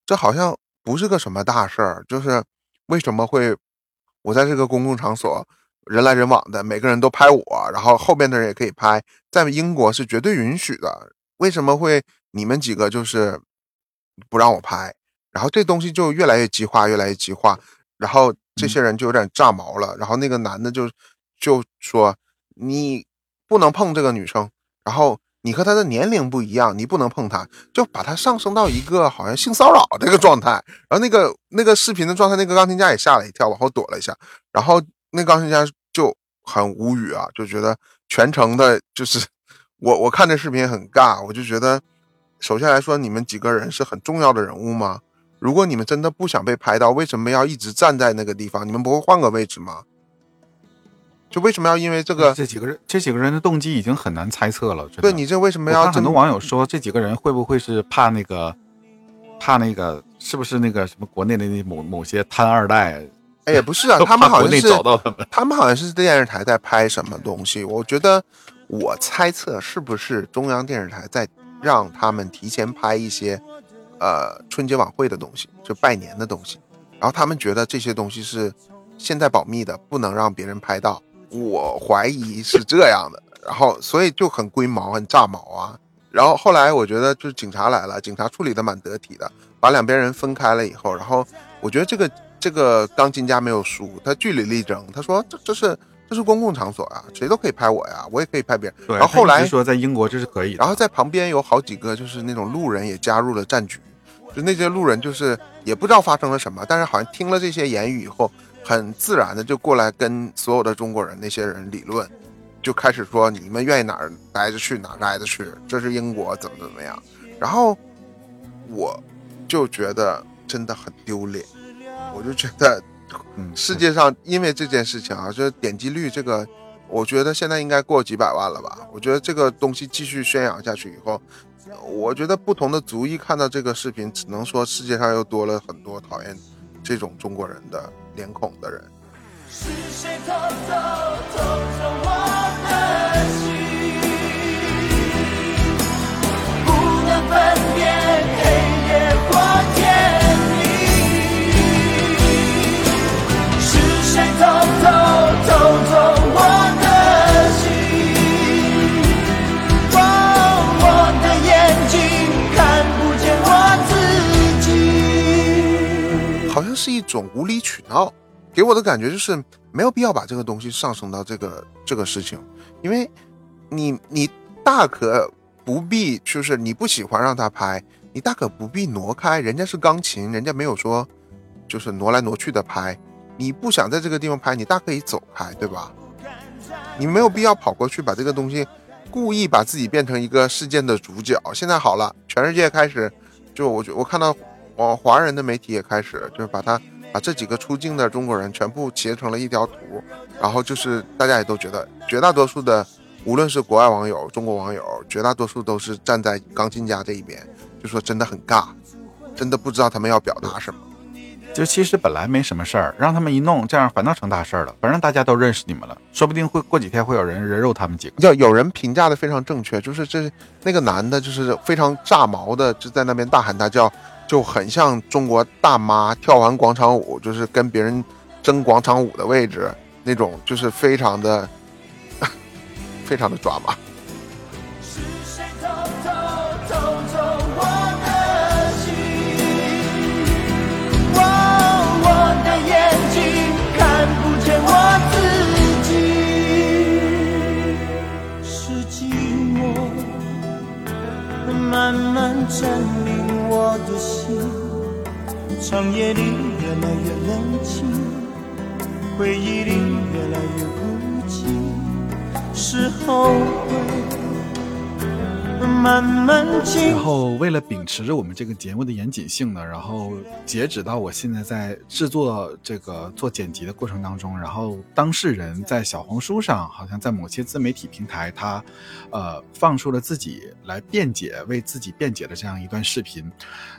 这好像不是个什么大事儿，就是为什么会我在这个公共场所人来人往的，每个人都拍我，然后后边的人也可以拍，在英国是绝对允许的，为什么会？你们几个就是不让我拍，然后这东西就越来越激化，越来越激化，然后这些人就有点炸毛了。然后那个男的就就说：“你不能碰这个女生，然后你和她的年龄不一样，你不能碰她，就把她上升到一个好像性骚扰这个状态。”然后那个那个视频的状态，那个钢琴家也吓了一跳，往后躲了一下。然后那钢琴家就很无语啊，就觉得全程的就是 我我看这视频很尬，我就觉得。首先来说，你们几个人是很重要的人物吗？如果你们真的不想被拍到，为什么要一直站在那个地方？你们不会换个位置吗？就为什么要因为这个？
这几个人，这几个人的动机已经很难猜测了。
对你这为什么要？
很多网友说，这几个人会不会是怕那个，怕那个，是不是那个什么国内的那某某些贪二代？
哎，也不是啊，他们好像是
找到他们，
他们好像是电视台在拍什么东西。我觉得，我猜测是不是中央电视台在。让他们提前拍一些，呃，春节晚会的东西，就拜年的东西，然后他们觉得这些东西是现在保密的，不能让别人拍到。我怀疑是这样的，然后所以就很龟毛，很炸毛啊。然后后来我觉得就是警察来了，警察处理的蛮得体的，把两边人分开了以后，然后我觉得这个这个钢琴家没有输，他据理力争，他说这这是。这是公共场所啊，谁都可以拍我呀，我也可以拍别人。然后后来
说在英国这是可以。
然后在旁边有好几个就是那种路人也加入了战局，就那些路人就是也不知道发生了什么，但是好像听了这些言语以后，很自然的就过来跟所有的中国人那些人理论，就开始说你们愿意哪儿待着去哪儿待着去，这是英国怎么怎么样。然后我就觉得真的很丢脸，我就觉得。
嗯，
世界上因为这件事情啊，这点击率这个，我觉得现在应该过几百万了吧。我觉得这个东西继续宣扬下去以后，我觉得不同的族裔看到这个视频，只能说世界上又多了很多讨厌这种中国人的脸孔的人。是谁偷偷偷走我的心？不能分辨黑夜或天明。是。谁偷偷好像是一种无理取闹。给我的感觉就是没有必要把这个东西上升到这个这个事情，因为你你大可不必，就是你不喜欢让他拍，你大可不必挪开，人家是钢琴，人家没有说就是挪来挪去的拍，你不想在这个地方拍，你大可以走开，对吧？你没有必要跑过去把这个东西故意把自己变成一个事件的主角。现在好了，全世界开始就我我看到华华人的媒体也开始就是把他。把这几个出境的中国人全部截成了一条图，然后就是大家也都觉得，绝大多数的，无论是国外网友、中国网友，绝大多数都是站在钢琴家这一边，就说真的很尬，真的不知道他们要表达什么。
就其实本来没什么事儿，让他们一弄，这样反倒成大事儿了。反正大家都认识你们了，说不定会过几天会有人人肉他们几个。
要有人评价的非常正确，就是这那个男的，就是非常炸毛的，就在那边大喊大叫。就很像中国大妈跳完广场舞，就是跟别人争广场舞的位置那种，就是非常的 非常的抓马。
慢慢占领我的心，长夜里越来越冷清，回忆里越来越孤寂，是后悔。
然后，为了秉持着我们这个节目的严谨性呢，然后截止到我现在在制作这个做剪辑的过程当中，然后当事人在小红书上，好像在某些自媒体平台，他，呃，放出了自己来辩解、为自己辩解的这样一段视频。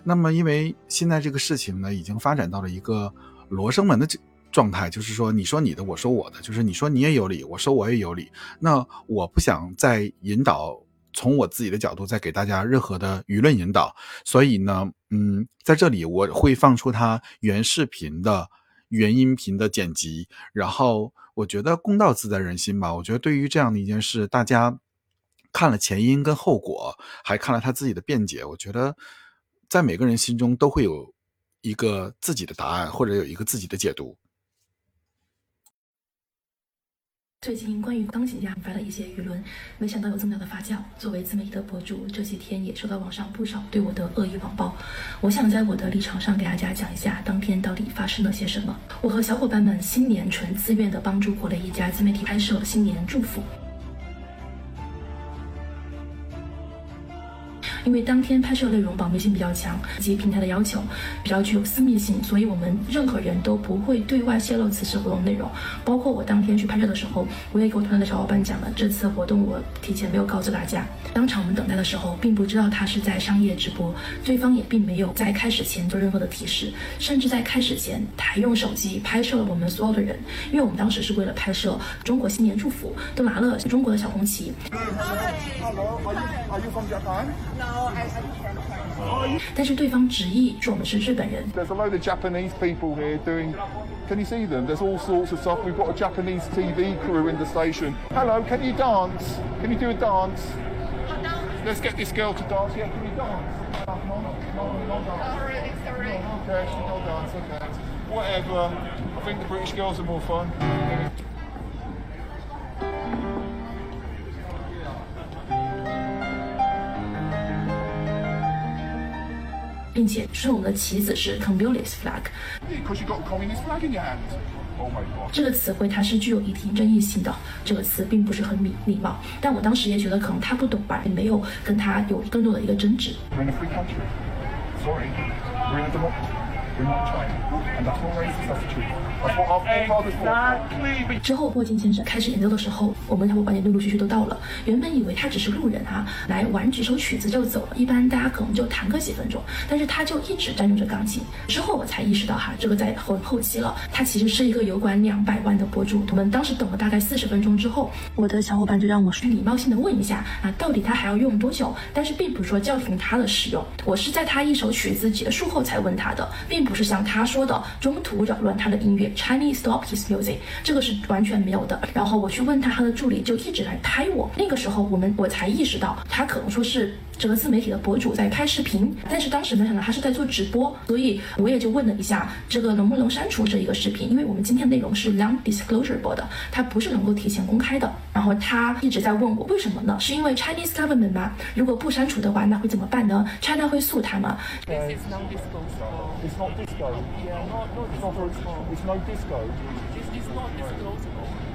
那么，因为现在这个事情呢，已经发展到了一个罗生门的这状态，就是说，你说你的，我说我的，就是你说你也有理，我说我也有理。那我不想再引导。从我自己的角度，再给大家任何的舆论引导，所以呢，嗯，在这里我会放出他原视频的原音频的剪辑，然后我觉得公道自在人心吧。我觉得对于这样的一件事，大家看了前因跟后果，还看了他自己的辩解，我觉得在每个人心中都会有一个自己的答案，或者有一个自己的解读。
最近关于钢琴家引发了一些舆论，没想到有这么大的发酵。作为自媒体的博主，这几天也收到网上不少对我的恶意网暴。我想在我的立场上给大家讲一下当天到底发生了些什么。我和小伙伴们新年纯自愿的帮助国内一家自媒体拍摄新年祝福。因为当天拍摄内容保密性比较强，以及平台的要求比较具有私密性，所以我们任何人都不会对外泄露此次活动内容。包括我当天去拍摄的时候，我也给我团队的小伙伴讲了，这次活动我提前没有告知大家。当场我们等待的时候，并不知道他是在商业直播，对方也并没有在开始前做任何的提示，甚至在开始前，他还用手机拍摄了我们所有的人，因为我们当时是为了拍摄中国新年祝福，都拿了中国的小红旗。但是对方执意说我们是日本人。
There's a load of Japanese people here doing. Can you see them? There's all sorts of stuff. We've got a Japanese TV crew in the station. Hello, can you dance? Can you do a dance? Let's get this girl to dance. Yeah, can you dance? No, no, no, no dance. Sorry, sorry. Okay, she no dance. Okay. Whatever. I think the British girls are more fun.
并且说我们的棋子是 communist flag，这个词汇它是具有一定争议性的，这个词并不是很礼礼貌，但我当时也觉得可能他不懂吧，也没有跟他有更多的一个争执。之后，霍金先生开始演奏的时候，我们小伙伴也陆陆续续都到了。原本以为他只是路人啊，来玩几首曲子就走了。一般大家可能就弹个几分钟，但是他就一直占用着钢琴。之后我才意识到哈，这个在后后期了。他其实是一个有管两百万的博主。我们当时等了大概四十分钟之后，我的小伙伴就让我去礼貌性的问一下啊，到底他还要用多久？但是并不是说叫停他的使用，我是在他一首曲子结束后才问他的，并。并不是像他说的中途扰乱他的音乐，Chinese stop his music，这个是完全没有的。然后我去问他，他的助理就一直在拍我。那个时候我们我才意识到，他可能说是这个自媒体的博主在拍视频，但是当时没想到他是在做直播，所以我也就问了一下，这个能不能删除这一个视频？因为我们今天内容是 non-disclosure 的，它不是能够提前公开的。然后他一直在问我为什么呢？是因为 Chinese government 吗？如果不删除的话，那会怎么办呢？China 会诉他吗
？It's not disco. It's not. It's not for. It's no disco.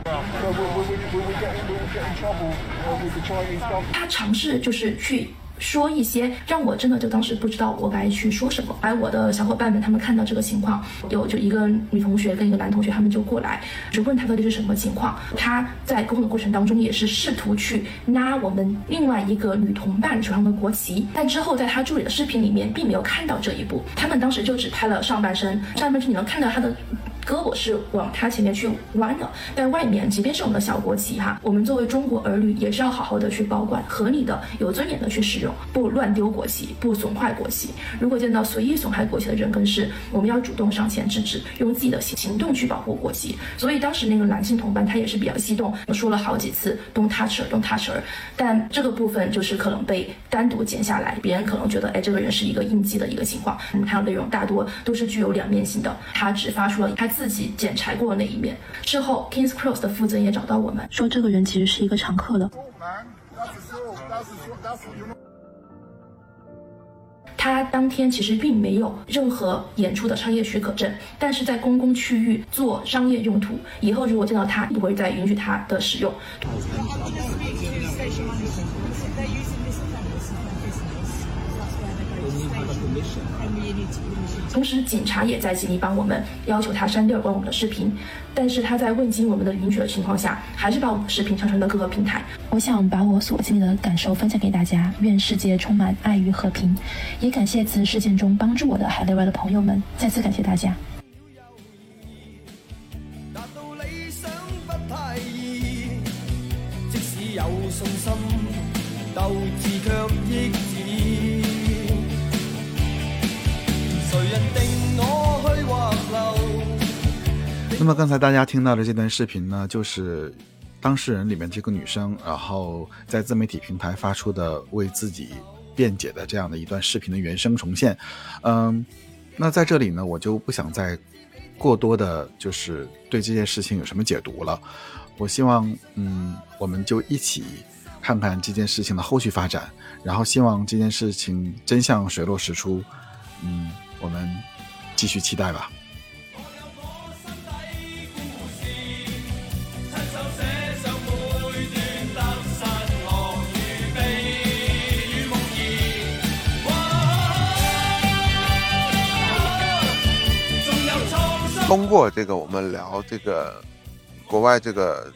So will, will, we, will we get in, will we get in trouble uh, with the Chinese government?
他尝试就是去 说一些让我真的就当时不知道我该去说什么。而我的小伙伴们他们看到这个情况，有就一个女同学跟一个男同学，他们就过来就问他到底是什么情况。他在沟通的过程当中也是试图去拉我们另外一个女同伴手上的国旗，但之后在他助理的视频里面并没有看到这一步。他们当时就只拍了上半身，上半身你能看到他的。胳膊是往他前面去弯的，但外面即便是我们的小国旗哈，我们作为中国儿女也是要好好的去保管，合理的、有尊严的去使用，不乱丢国旗，不损坏国旗。如果见到随意损害国旗的人跟事，我们要主动上前制止，用自己的行行动去保护国旗。所以当时那个男性同伴他也是比较激动，说了好几次 “don't touch her”，“don't touch her”，但这个部分就是可能被单独剪下来，别人可能觉得哎这个人是一个应激的一个情况。我们看到内容大多都是具有两面性的，他只发出了他自己检查过的那一面。之后，Kings Cross 的负责人也找到我们，说这个人其实是一个常客的。
Man, that's a sort. That's a sort. That's you're not.
他当天其实并没有任何演出的商业许可证，但是在公共区域做商业用途，以后如果见到他，不会再允许他的使用。同时，警察也在极力帮我们，要求他删掉关我们的视频，但是他在未经我们的允许的情况下，还是把我们的视频上传到各个平台。我想把我所经历的感受分享给大家，愿世界充满爱与和平。也感谢此事件中帮助我的海内外的朋友们，再次感谢大家。
那么刚才大家听到的这段视频呢，就是当事人里面这个女生，然后在自媒体平台发出的为自己辩解的这样的一段视频的原声重现。嗯，那在这里呢，我就不想再过多的，就是对这件事情有什么解读了。我希望，嗯，我们就一起看看这件事情的后续发展，然后希望这件事情真相水落石出。嗯，我们继续期待吧。
通过这个我们聊这个国外这个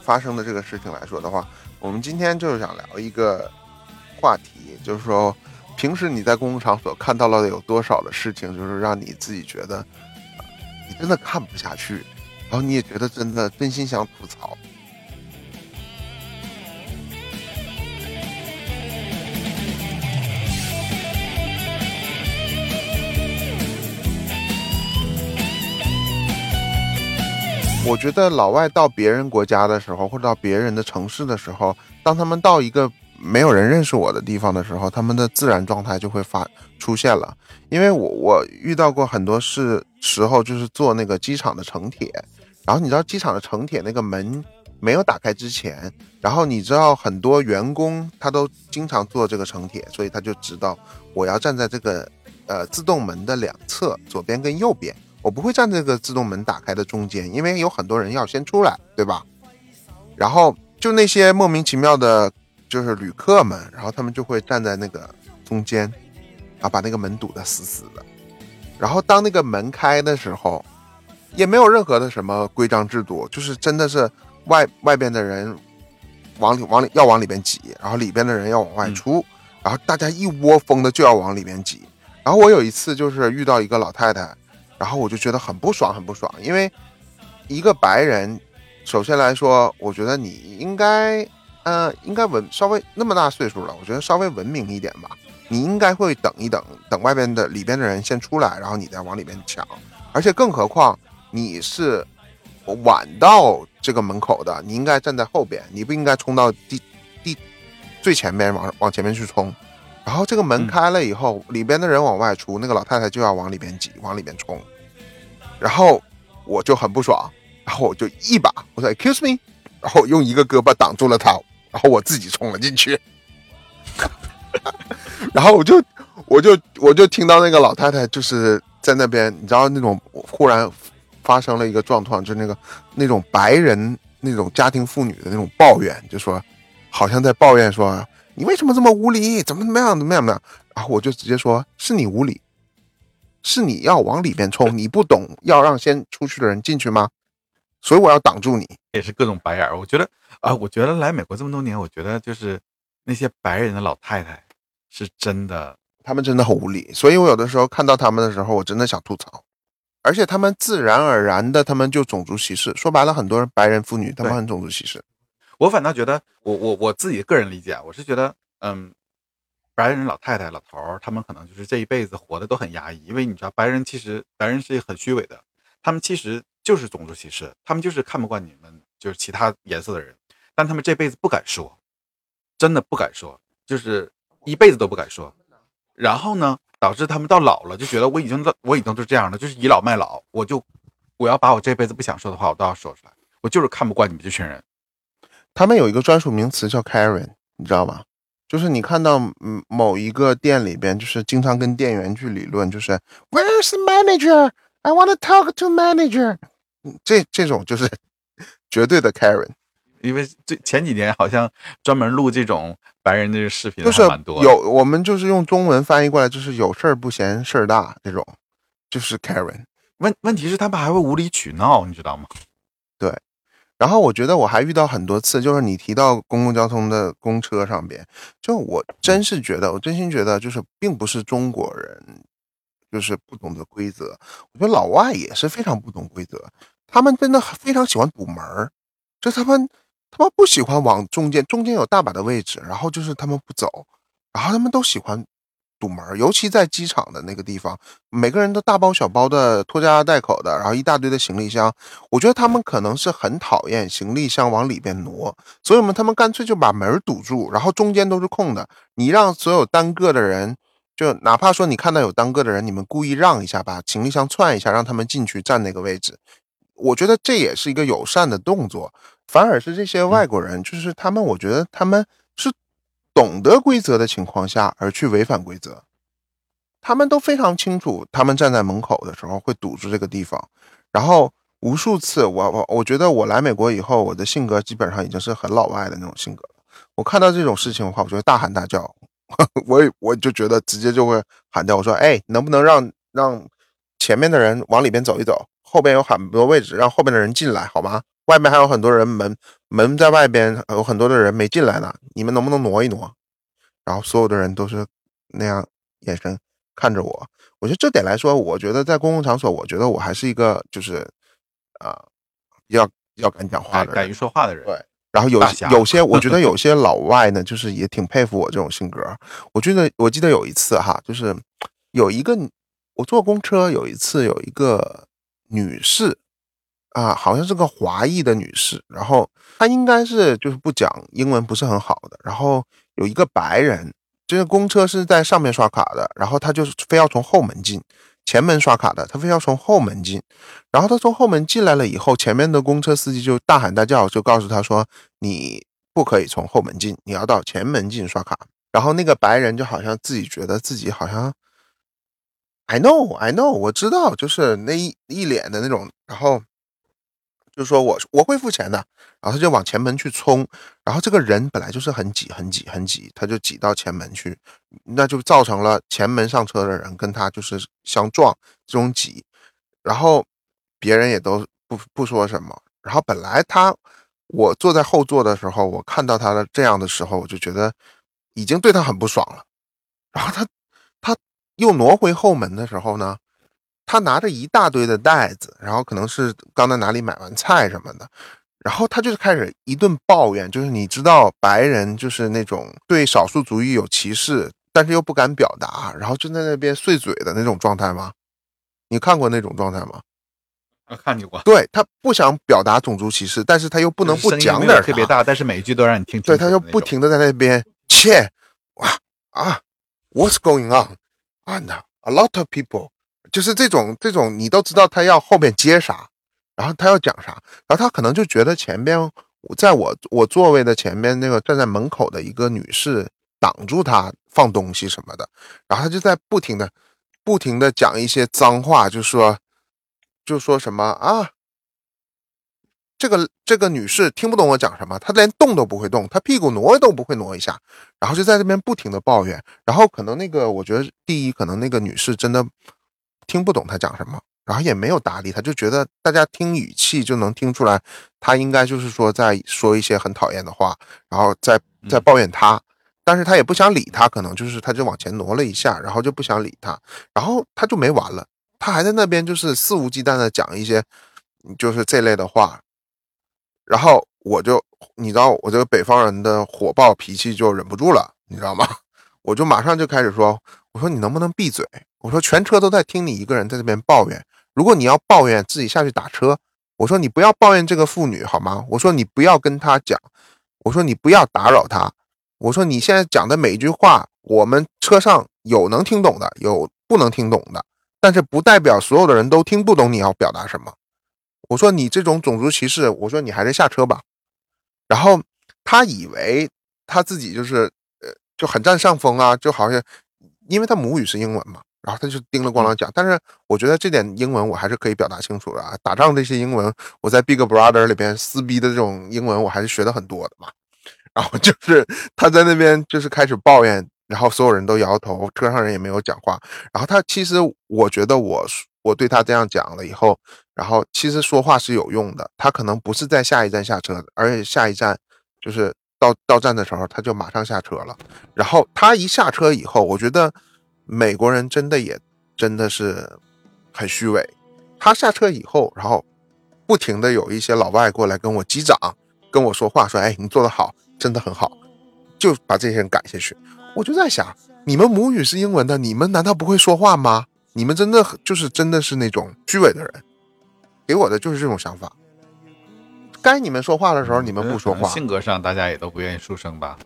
发生的这个事情来说的话，我们今天就是想聊一个话题，就是说平时你在公共场所看到了有多少的事情，就是让你自己觉得你真的看不下去，然后你也觉得真的真心想吐槽。我觉得老外到别人国家的时候，或者到别人的城市的时候，当他们到一个没有人认识我的地方的时候，他们的自然状态就会发出现了。因为我我遇到过很多事时候，就是坐那个机场的城铁，然后你知道机场的城铁那个门没有打开之前，然后你知道很多员工他都经常坐这个城铁，所以他就知道我要站在这个呃自动门的两侧，左边跟右边。我不会站这个自动门打开的中间，因为有很多人要先出来，对吧？然后就那些莫名其妙的，就是旅客们，然后他们就会站在那个中间，啊，把那个门堵得死死的。然后当那个门开的时候，也没有任何的什么规章制度，就是真的是外外边的人往里往里要往里边挤，然后里边的人要往外出，然后大家一窝蜂的就要往里面挤。然后我有一次就是遇到一个老太太。然后我就觉得很不爽，很不爽，因为一个白人，首先来说，我觉得你应该，呃，应该文稍微那么大岁数了，我觉得稍微文明一点吧。你应该会等一等，等外边的里边的人先出来，然后你再往里面抢。而且更何况你是晚到这个门口的，你应该站在后边，你不应该冲到第第最前面往往前面去冲。然后这个门
嗯
开了以后，里边的人往外出，那个老太太就要往里边挤，往里边冲。然后我就很不爽，然后我就一把我说 “excuse me”，然后用一个胳膊挡住了她，然后我自己冲了进去。然后我就我就我就听到那个老太太就是在那边，你知道那种忽然发生了一个状况，就是那个那种白人那种家庭妇女的那种抱怨，就说好像在抱怨说你为什么这么无理，怎么怎么样怎么样怎么样。然后我就直接说是你无理，是你要往里边冲，你不懂要让先出去的人进去吗？所以我要挡住你。
也是各种白眼儿。我觉得啊、我觉得来美国这么多年，我觉得就是那些白人的老太太是真的，
他们真的很无理，所以我有的时候看到他们的时候，我真的想吐槽。而且他们自然而然的，他们就种族歧视。说白了，很多人白人妇女，他们很种族歧视。
我反倒觉得，我我我自己个人理解，我是觉得，嗯，白人老太太、老头儿，他们可能就是这一辈子活的都很压抑，因为你知道，白人其实白人是很虚伪的，他们其实就是种族歧视，他们就是看不惯你们就是其他颜色的人，但他们这辈子不敢说，真的不敢说，就是一辈子都不敢说。然后呢，导致他们到老了就觉得我已经我已经都这样了，就是倚老卖老，我就我要把我这辈子不想说的话我都要说出来，我就是看不惯你们这群人。
他们有一个专属名词叫 Karen，你知道吗？就是你看到嗯某一个店里边，就是经常跟店员去理论，就是 Where's the manager? I want to talk to manager。嗯这这种就是 绝对的 Karen。
因为这前几年好像专门录这种白人的视频
就是
蛮多，
有我们就是用中文翻译过来，就是有事儿不嫌事儿大这种，就是 Karen。
问问题是他们还会无理取闹，你知道吗？
然后我觉得我还遇到很多次，就是你提到公共交通的公车上边，就我真是觉得，我真心觉得，就是并不是中国人就是不懂得规则，我觉得老外也是非常不懂规则，他们真的非常喜欢堵门儿，就他们他们不喜欢往中间，中间有大把的位置，然后就是他们不走，然后他们都喜欢堵门，尤其在机场的那个地方，每个人都大包小包的拖家带口的，然后一大堆的行李箱。我觉得他们可能是很讨厌行李箱往里边挪，所以嘛，他们干脆就把门堵住，然后中间都是空的。你让所有单个的人，就哪怕说你看到有单个的人，你们故意让一下，把行李箱窜一下，让他们进去占那个位置。我觉得这也是一个友善的动作，反而是这些外国人，就是他们，我觉得他们是懂得规则的情况下而去违反规则，他们都非常清楚，他们站在门口的时候会堵住这个地方，然后无数次，我我我觉得我来美国以后，我的性格基本上已经是很老外的那种性格了。我看到这种事情的话，我就会大喊大叫，我也我就觉得直接就会喊掉，我说：“哎，能不能让让前面的人往里边走一走，后边有很多位置，让后边的人进来好吗？外面还有很多人，门门在外边有很多的人没进来呢，你们能不能挪一挪？”然后所有的人都是那样眼神看着我。我觉得这点来说，我觉得在公共场所，我觉得我还是一个就是啊、比较要敢讲话的人
敢敢于。说话的人，
对然后有有些，我觉得有些老外呢，就是也挺佩服我这种性格。我记得我记得有一次哈，就是有一个我坐公车，有一次有一个女士啊，好像是个华裔的女士，然后她应该是就是不讲英文不是很好的，然后有一个白人，这个公车是在上面刷卡的，然后他就是非要从后门进，前门刷卡的，他非要从后门进，然后他从后门进来了以后，前面的公车司机就大喊大叫，就告诉他说：“你不可以从后门进，你要到前门进刷卡。”然后那个白人就好像自己觉得自己好像，I know, I know，我知道，就是那一一脸的那种，然后就说我我会付钱的，然后他就往前门去冲，然后这个人本来就是很挤很挤很挤，他就挤到前门去，那就造成了前门上车的人跟他就是相撞这种挤，然后别人也都不不说什么。然后本来他我坐在后座的时候，我看到他的这样的时候，我就觉得已经对他很不爽了。然后他他又挪回后门的时候呢，他拿着一大堆的袋子，然后可能是刚在哪里买完菜什么的，然后他就是开始一顿抱怨，就是你知道白人就是那种对少数族裔有歧视，但是又不敢表达，然后就在那边碎嘴的那种状态吗？你看过那种状态吗？
啊，看见过，
对他不想表达种族歧视，但是他又不能不讲点
特别大，但是每一句都让你听清
对。他就不停的在那边切，哇啊，What's going on？and a lot of people，就是这种这种，你都知道他要后面接啥，然后他要讲啥，然后他可能就觉得前边在我我座位的前面那个站在门口的一个女士挡住他放东西什么的，然后他就在不停的不停的讲一些脏话，就说就说什么啊。这个这个女士听不懂我讲什么，她连动都不会动，她屁股挪都不会挪一下，然后就在这边不停的抱怨，然后可能那个我觉得第一，可能那个女士真的听不懂他讲什么，然后也没有搭理他，就觉得大家听语气就能听出来，他应该就是说在说一些很讨厌的话，然后在在抱怨他，但是他也不想理他，可能就是他就往前挪了一下，然后就不想理他，然后他就没完了，他还在那边就是肆无忌惮的讲一些就是这类的话。然后我就，你知道，我这个北方人的火爆脾气就忍不住了，你知道吗？我就马上就开始说，我说你能不能闭嘴？我说全车都在听你一个人在这边抱怨，如果你要抱怨，自己下去打车。我说你不要抱怨这个妇女好吗？我说你不要跟她讲，我说你不要打扰她。我说你现在讲的每一句话，我们车上有能听懂的，有不能听懂的，但是不代表所有的人都听不懂你要表达什么。我说你这种种族歧视，我说你还是下车吧。然后他以为他自己就是呃就很占上风啊，就好像因为他母语是英文嘛，然后他就叮了咣啷讲。但是我觉得这点英文我还是可以表达清楚的啊。打仗这些英文，我在 Big Brother 里边撕逼的这种英文，我还是学的很多的嘛。然后就是他在那边就是开始抱怨，然后所有人都摇头，车上人也没有讲话。然后他其实我觉得我我对他这样讲了以后。然后其实说话是有用的，他可能不是在下一站下车的，而且下一站就是到到站的时候他就马上下车了。然后他一下车以后，我觉得美国人真的也真的是很虚伪。他下车以后，然后不停的有一些老外过来跟我击掌，跟我说话，说：“哎，你做得好，真的很好。”就把这些人赶下去。我就在想，你们母语是英文的，你们难道不会说话吗？你们真的就是真的是那种虚伪的人。给我的就是这种想法，该你们说话的时候你们不说话，
性格上大家也都不愿意出声吧？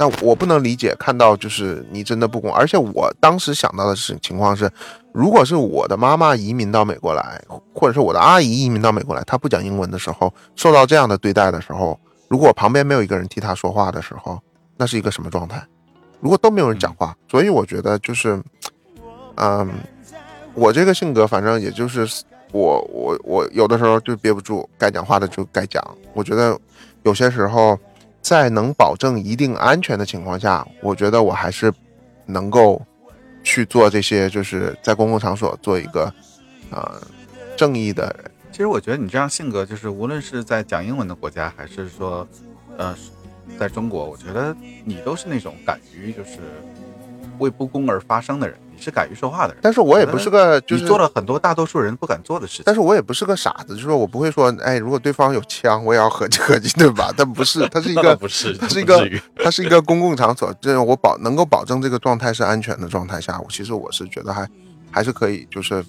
那我不能理解，看到就是你真的不公，而且我当时想到的是情况是，如果是我的妈妈移民到美国来，或者是我的阿姨移民到美国来，她不讲英文的时候，受到这样的对待的时候，如果旁边没有一个人替她说话的时候，那是一个什么状态？如果都没有人讲话，所以我觉得就是，嗯，我这个性格反正也就是。我我我有的时候就憋不住，该讲话的就该讲。我觉得有些时候，在能保证一定安全的情况下，我觉得我还是能够去做这些，就是在公共场所做一个呃正义的人。
其实我觉得你这样性格，就是无论是在讲英文的国家，还是说呃在中国，我觉得你都是那种敢于就是为不公而发声的人。是敢于说话的人，
但是我也不是个，就是
做了很多大多数人不敢做的事情。
但是我也不是个傻子，就是说我不会说，哎，如果对方有枪，我也要合计合计，对吧？但不是，他是一个，
不是，
他是一个，他是一个公共场所，这我保能够保证这个状态是安全的状态下，我其实我是觉得还还是可以，就是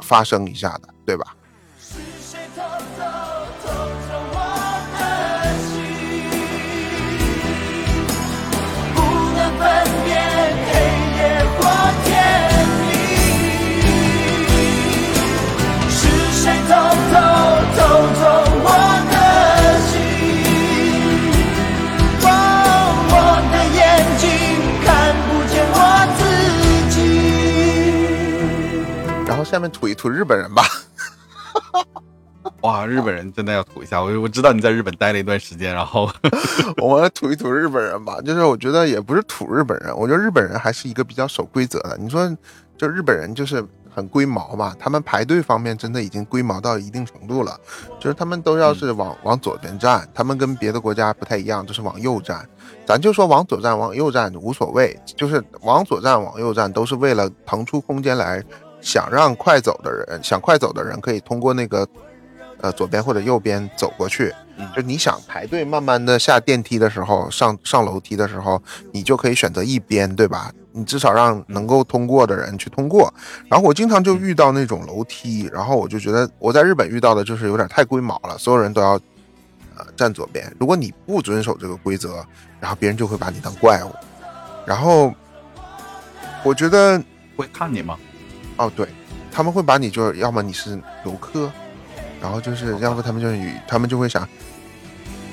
发生一下的，对吧？面吐一吐日本人吧，
哇，日本人真的要吐一下。我我知道你在日本待了一段时间，然后
我吐一吐日本人吧。就是我觉得也不是吐日本人，我觉得日本人还是一个比较守规则的。你说，就日本人就是很龟毛嘛，他们排队方面真的已经龟毛到一定程度了。就是他们都要是往往左边站，他们跟别的国家不太一样，就是往右站。咱就说往左站、往右站无所谓，就是往左站、往右站都是为了腾出空间来。想让快走的人，想快走的人可以通过那个，呃，左边或者右边走过去。就你想排队慢慢的下电梯的时候，上上楼梯的时候，你就可以选择一边，对吧？你至少让能够通过的人去通过。然后我经常就遇到那种楼梯，然后我就觉得我在日本遇到的就是有点太龟毛了，所有人都要呃站左边，如果你不遵守这个规则，然后别人就会把你当怪物。然后我觉得
会看你吗？
哦，对，他们会把你就是要么你是游客，然后就是要不他们就是他们就会想，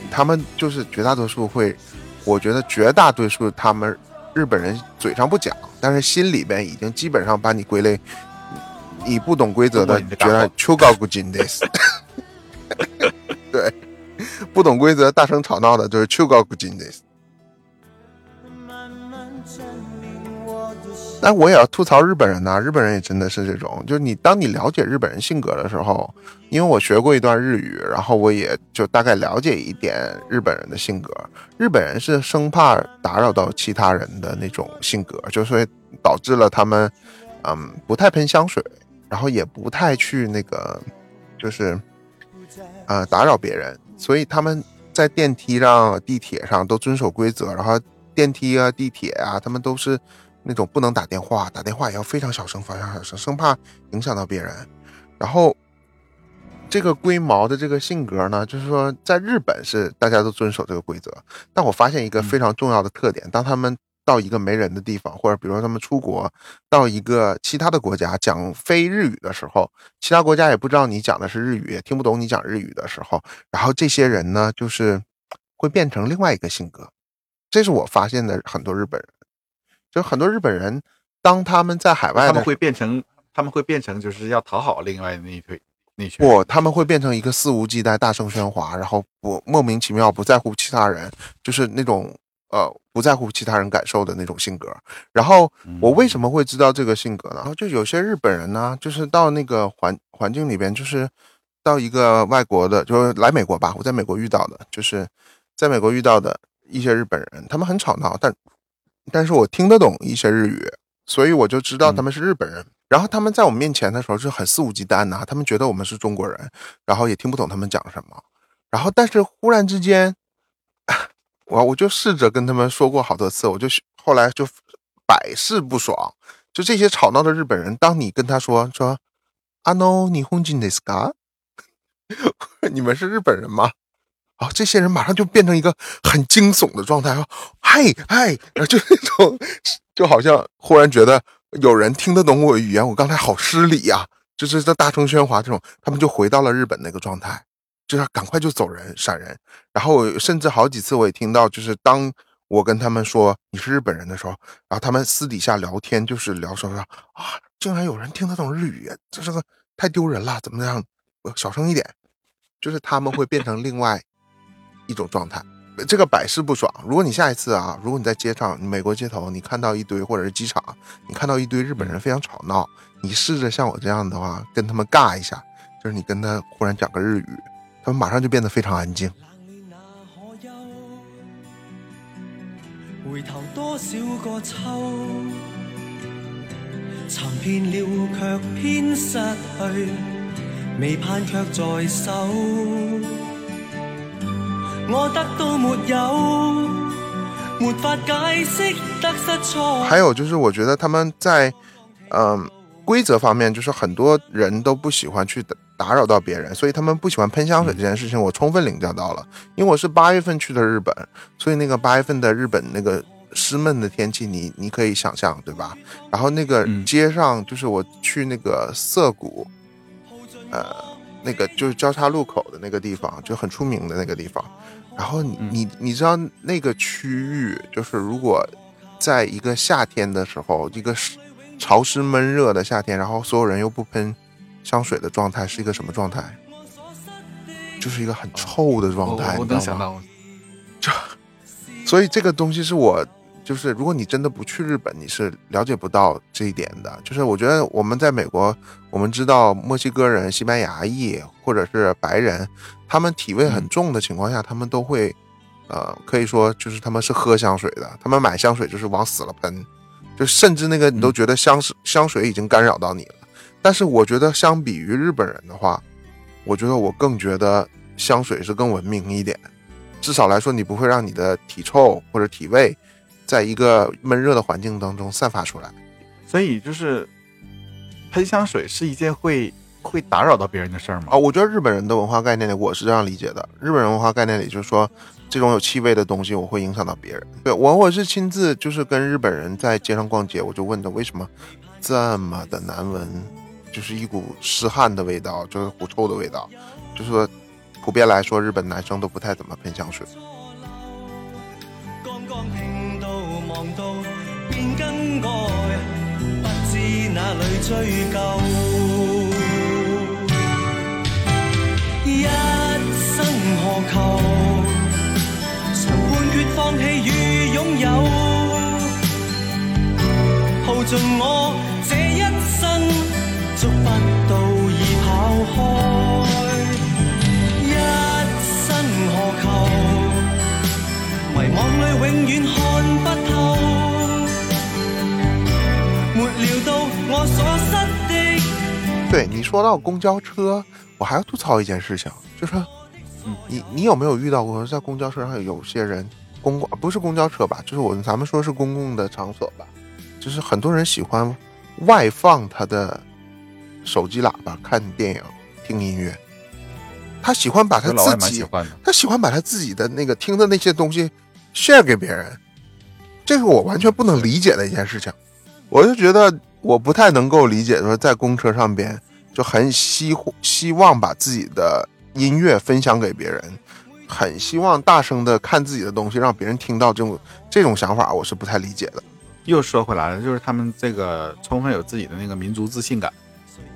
他们就是绝大多数会，我觉得绝大多数他们日本人嘴上不讲，但是心里边已经基本上把你归类，你不懂规则的
中国人的
觉得秋高不金的，对，不懂规则大声吵闹的就是秋高不金的。但我也要吐槽日本人呐、日本人也真的是这种，就是你当你了解日本人性格的时候，因为我学过一段日语，然后我也就大概了解一点日本人的性格。日本人是生怕打扰到其他人的那种性格，就是会导致了他们，嗯，不太喷香水，然后也不太去那个，就是，呃，打扰别人，所以他们在电梯上、地铁上都遵守规则，然后电梯啊、地铁啊，他们都是那种不能打电话，打电话也要非常小声、非常小声，生怕影响到别人。然后这个龟毛的这个性格呢，就是说在日本是大家都遵守这个规则，但我发现一个非常重要的特点，当他们到一个没人的地方，或者比如说他们出国到一个其他的国家讲非日语的时候，其他国家也不知道你讲的是日语，也听不懂你讲日语的时候，然后这些人呢，就是会变成另外一个性格。这是我发现的很多日本人，就很多日本人，当他们在海外
他们会变成，他们会变成就是要讨好另外那一堆那一群。
不，他们会变成一个肆无忌惮、大声喧哗，然后不莫名其妙不在乎其他人，就是那种呃不在乎其他人感受的那种性格。然后我为什么会知道这个性格呢？然后就有些日本人呢，就是到那个环环境里边，就是到一个外国的，就是来美国吧，我在美国遇到的，就是在美国遇到的一些日本人，他们很吵闹，但但是我听得懂一些日语，所以我就知道他们是日本人。然后他们在我们面前的时候是很肆无忌惮呐、他们觉得我们是中国人，然后也听不懂他们讲什么。然后但是忽然之间，我我就试着跟他们说过好多次，我就后来就百试不爽。就这些吵闹的日本人，当你跟他说说“あの日本人ですか？”你们是日本人吗？ 啊，这些人马上就变成一个很惊悚的状态，啊嗨嗨，然后就那种，就好像忽然觉得有人听得懂我语言，我刚才好失礼呀、就是在大声喧哗这种，他们就回到了日本那个状态，就是赶快就走人闪人。然后甚至好几次我也听到，就是当我跟他们说你是日本人的时候，然后他们私底下聊天就是聊说说啊，竟然有人听得懂日语，这是个太丢人了，怎么样？小声一点，就是他们会变成另外一种状态。这个百试不爽。如果你下一次啊，如果你在街上，美国街头，你看到一堆，或者是机场，你看到一堆日本人非常吵闹，你试着像我这样的话，跟他们尬一下，就是你跟他忽然讲个日语，他们马上就变得非常安静。
回頭多少個秋，尋遍了卻偏失去，未盼卻在手。我得到沒有，沒法解釋得失錯。
还有就是，我觉得他们在嗯、规则方面，就是很多人都不喜欢去打打扰到别人，所以他们不喜欢喷香水这件事情，我充分领教到了。因为我是八月份去的日本，所以那个 八月份的日本那个湿闷的天气，你你可以想象，对吧？然后那个
嗯
街上，就是我去那个涩谷，呃，那个就是交叉路口的那个地方，就很出名的那个地方。然后你你你知道那个区域，就是如果在一个夏天的时候，一个潮湿闷热的夏天，然后所有人又不喷香水的状态，是一个什么状态？就是一个很臭的状
我
态，
我
你知道吗？
能想到，
所以这个东西是我，就是如果你真的不去日本，你是了解不到这一点的。就是我觉得我们在美国，我们知道墨西哥人、西班牙裔或者是白人，他们体味很重的情况下，他们都会，呃，可以说就是他们是喝香水的，他们买香水就是往死了喷，就甚至那个你都觉得香水香水已经干扰到你了。但是我觉得相比于日本人的话，我觉得我更觉得香水是更文明一点。至少来说，你不会让你的体臭或者体味在一个闷热的环境当中散发出来。
所以就是喷香水是一件会会打扰到别人的事儿吗？
啊，我觉得日本人的文化概念里，我是这样理解的。日本人文化概念里就是说，这种有气味的东西，我会影响到别人。对我，我是亲自就是跟日本人在街上逛街，我就问他为什么这么的难闻，就是一股湿汗的味道，就是狐臭的味道。就是说，普遍来说，日本男生都不太怎么喷香水。
剛剛聽到望到便更改，不知哪里追究。一生何求？常判決放棄與擁有，耗盡我這一生，捉不到已跑開。一生何求？迷惘里永遠看不透，沒料到我所失的。
对你说到公交车，我还要吐槽一件事情，就是你你有没有遇到过在公交车上有些人公共不是公交车吧，就是我们咱们说是公共的场所吧，就是很多人喜欢外放他的手机喇叭看电影、听音乐，他喜欢把他自己。他喜欢把他自己的那个听的那些东西 share 给别人，这是我完全不能理解的一件事情。我就觉得我不太能够理解，说在公车上边就很希希望把自己的音乐分享给别人，很希望大声的看自己的东西，让别人听到这种这种想法，我是不太理解的。
又说回来了，就是他们这个充分有自己的那个民族自信感，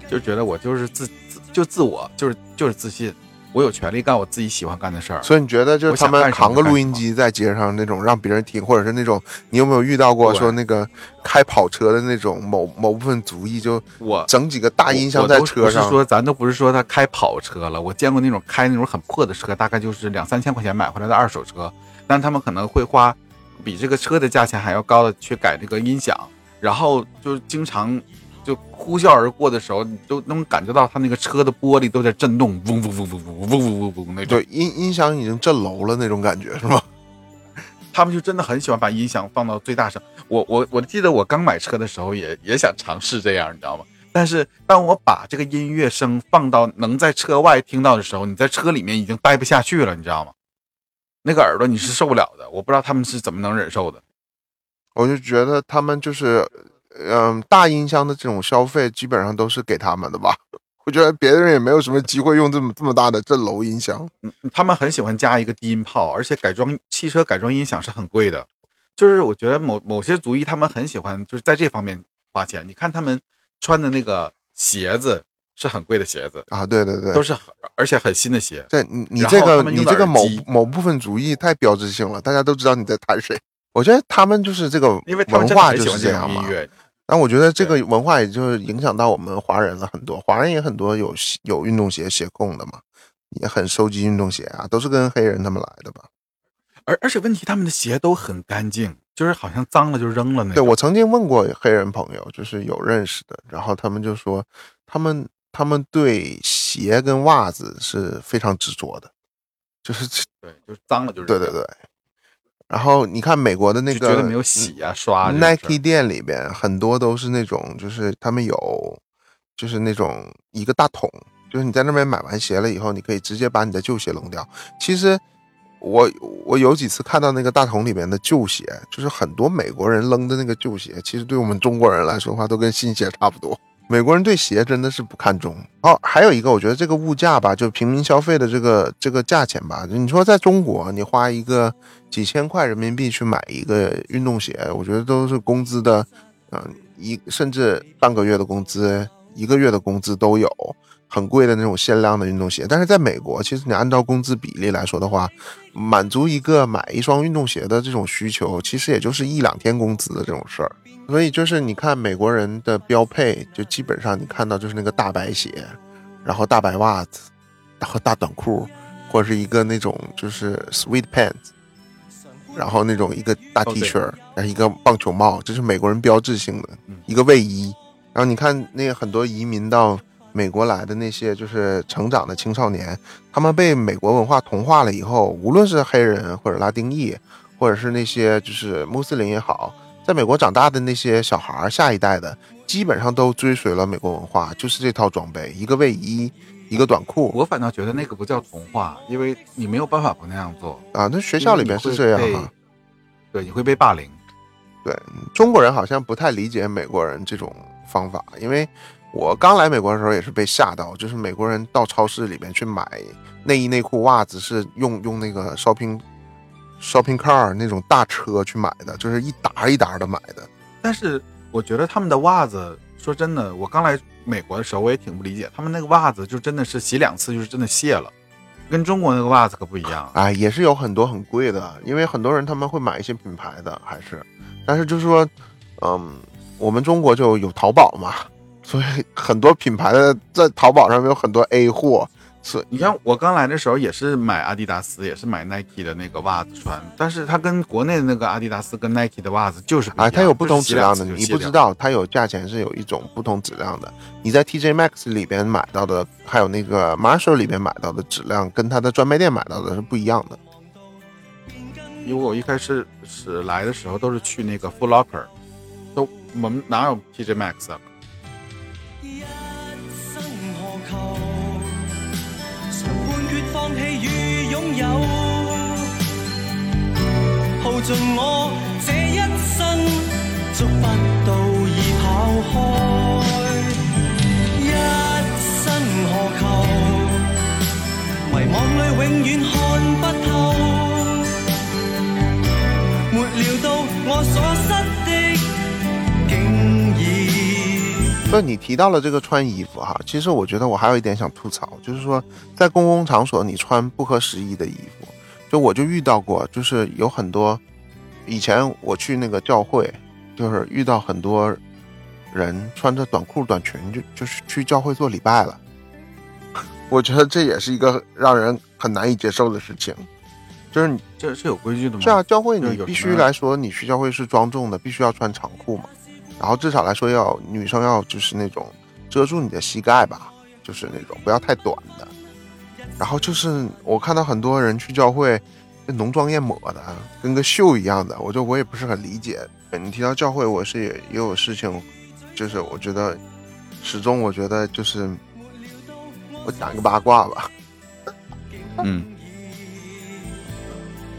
就觉得我就是自自就自我，就是就是自信，我有权利干我自己喜欢干的事儿。
所以你觉得就是他们扛个录音机在街上那种让别人听，或者是那种你有没有遇到过说那个开跑车的那种某某部分族裔就
我
整几个大音箱在车上
不是？说咱都不是说他开跑车了，我见过那种开那种很破的车，大概就是两三千块钱买回来的二手车，但他们可能会花比这个车的价钱还要高的去改这个音响，然后就经常就呼啸而过的时候，你都能感觉到他那个车的玻璃都在震动，嗡嗡嗡嗡嗡嗡嗡嗡嗡那种
对，。音音响已经震楼了那种感觉是吧？
他们就真的很喜欢把音响放到最大声。我我我记得我刚买车的时候也也想尝试这样，你知道吗？但是当我把这个音乐声放到能在车外听到的时候，你在车里面已经待不下去了，你知道吗？那个耳朵你是受不了的。我不知道他们是怎么能忍受的。
我就觉得他们就是，嗯，大音箱的这种消费基本上都是给他们的吧。我觉得别人也没有什么机会用这么这么大的震楼音箱。
嗯，他们很喜欢加一个低音炮，而且改装汽车改装音响是很贵的。就是我觉得某某些族裔他们很喜欢，就是在这方面花钱。你看他们穿的那个鞋子是很贵的鞋子，
啊，对对对，
都是而且很新的鞋。
对你你这个你这个某某部分主义太标志性了，大家都知道你在谈谁。我觉得他们就是这个
因为
文化就是
这
样嘛。但我觉得这个文化也就是影响到我们华人了很多，华人也很多有有运动鞋鞋控的嘛，也很收集运动鞋啊，都是跟黑人他们来的吧。
而而且问题，他们的鞋都很干净，就是好像脏了就扔了那种。
对我曾经问过黑人朋友，就是有认识的，然后他们就说，他们他们对鞋跟袜子是非常执着的，就是
对，就是脏了就是。
对对对。然后你看美国的那个
就觉得没有洗啊刷
Nike 店里边很多都是那种，就是他们有，就是那种一个大桶，就是你在那边买完鞋了以后，你可以直接把你的旧鞋扔掉。其实我我有几次看到那个大桶里面的旧鞋，就是很多美国人扔的那个旧鞋，其实对我们中国人来说的话，都跟新鞋差不多。美国人对鞋真的是不看重。哦，还有一个，我觉得这个物价吧，就平民消费的这个这个价钱吧，你说在中国，你花一个几千块人民币去买一个运动鞋，我觉得都是工资的，嗯、一甚至半个月的工资、一个月的工资都有，很贵的那种限量的运动鞋。但是在美国，其实你按照工资比例来说的话，满足一个买一双运动鞋的这种需求，其实也就是一两天工资的这种事儿。所以就是你看美国人的标配，就基本上你看到就是那个大白鞋，然后大白袜子，然后大短裤，或者是一个那种就是 sweet pants，然后那种一个大
哦
T
对
恤，然后一个棒球帽，这是美国人标志性的
嗯
一个卫衣。然后你看那个很多移民到美国来的那些就是成长的青少年，他们被美国文化同化了以后，无论是黑人或者拉丁裔，或者是那些就是穆斯林也好，在美国长大的那些小孩儿，下一代的基本上都追随了美国文化，就是这套装备，一个卫衣，一个短裤
我反倒觉得那个不叫童话，因为你没有办法不那样做。
啊。那学校里面是这样啊
因为你会被。对，你会被霸凌。
对中国人好像不太理解美国人这种方法，因为我刚来美国的时候也是被吓到，就是美国人到超市里面去买内衣、内裤、袜子是用用那个 shopping shopping car 那种大车去买的，就是一沓一沓的买的。
但是我觉得他们的袜子，说真的，我刚来美国的时候，我也挺不理解，他们那个袜子就真的是洗两次就是真的卸了，跟中国那个袜子可不一样。
哎，也是有很多很贵的，因为很多人他们会买一些品牌的，还是，但是就是说，嗯，我们中国就有淘宝嘛，所以很多品牌的在淘宝上面有很多 A 货，所以
你看我刚来的时候也是买阿迪达斯，也是买 Nike 的那个袜子穿，但是它跟国内的那个阿迪达斯跟 Nike 的袜子就是不一样
哎，它有不同质量的，你不知道，它有价钱是有一种不同质量的。你在 TJ Maxx 里边买到的，还有那个 Marshall 里边买到的质量，跟它的专卖店买到的是不一样的。
因为我一开始是来的时候都是去那个 Full Locker，都我们哪有 TJ Maxx 啊？
放棄與擁有，耗盡我這一生，捉不到已跑開。一生何求？迷惘里永遠看不透，沒料到我所失已。
所以你提到了这个穿衣服哈，其实我觉得我还有一点想吐槽，就是说在公共场所你穿不合时宜的衣服，就我就遇到过，就是有很多以前我去那个教会，就是遇到很多人穿着短裤短裙就就是去教会做礼拜了，我觉得这也是一个让人很难以接受的事情，就是你
这是有规矩的吗？
是啊，教會
就是有
你必须来说，你去教会是庄重的，必须要穿长裤嘛。然后至少来说要女生要就是那种遮住你的膝盖吧，就是那种不要太短的。然后就是我看到很多人去教会，浓妆艳抹的，跟个秀一样的，我就我也不是很理解。你提到教会，我是也也有事情，就是我觉得始终我觉得就是我讲一个八卦吧。
嗯，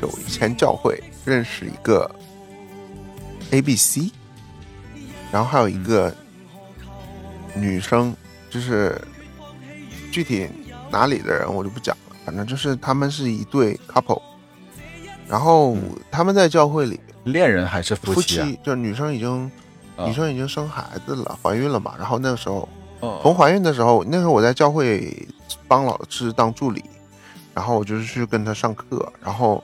就我以前教会认识一个 A B C，然后还有一个女生，就是具体哪里的人我就不讲了，反正就是他们是一对 couple，然后他们在教会里
恋人还是夫
夫
妻啊？
妻，就女生已經
啊
女生已经生孩子了，怀孕了嘛，然后那个时候。从怀孕的时候，那时候我在教会帮老师当助理，然后我就是去跟他上课，然后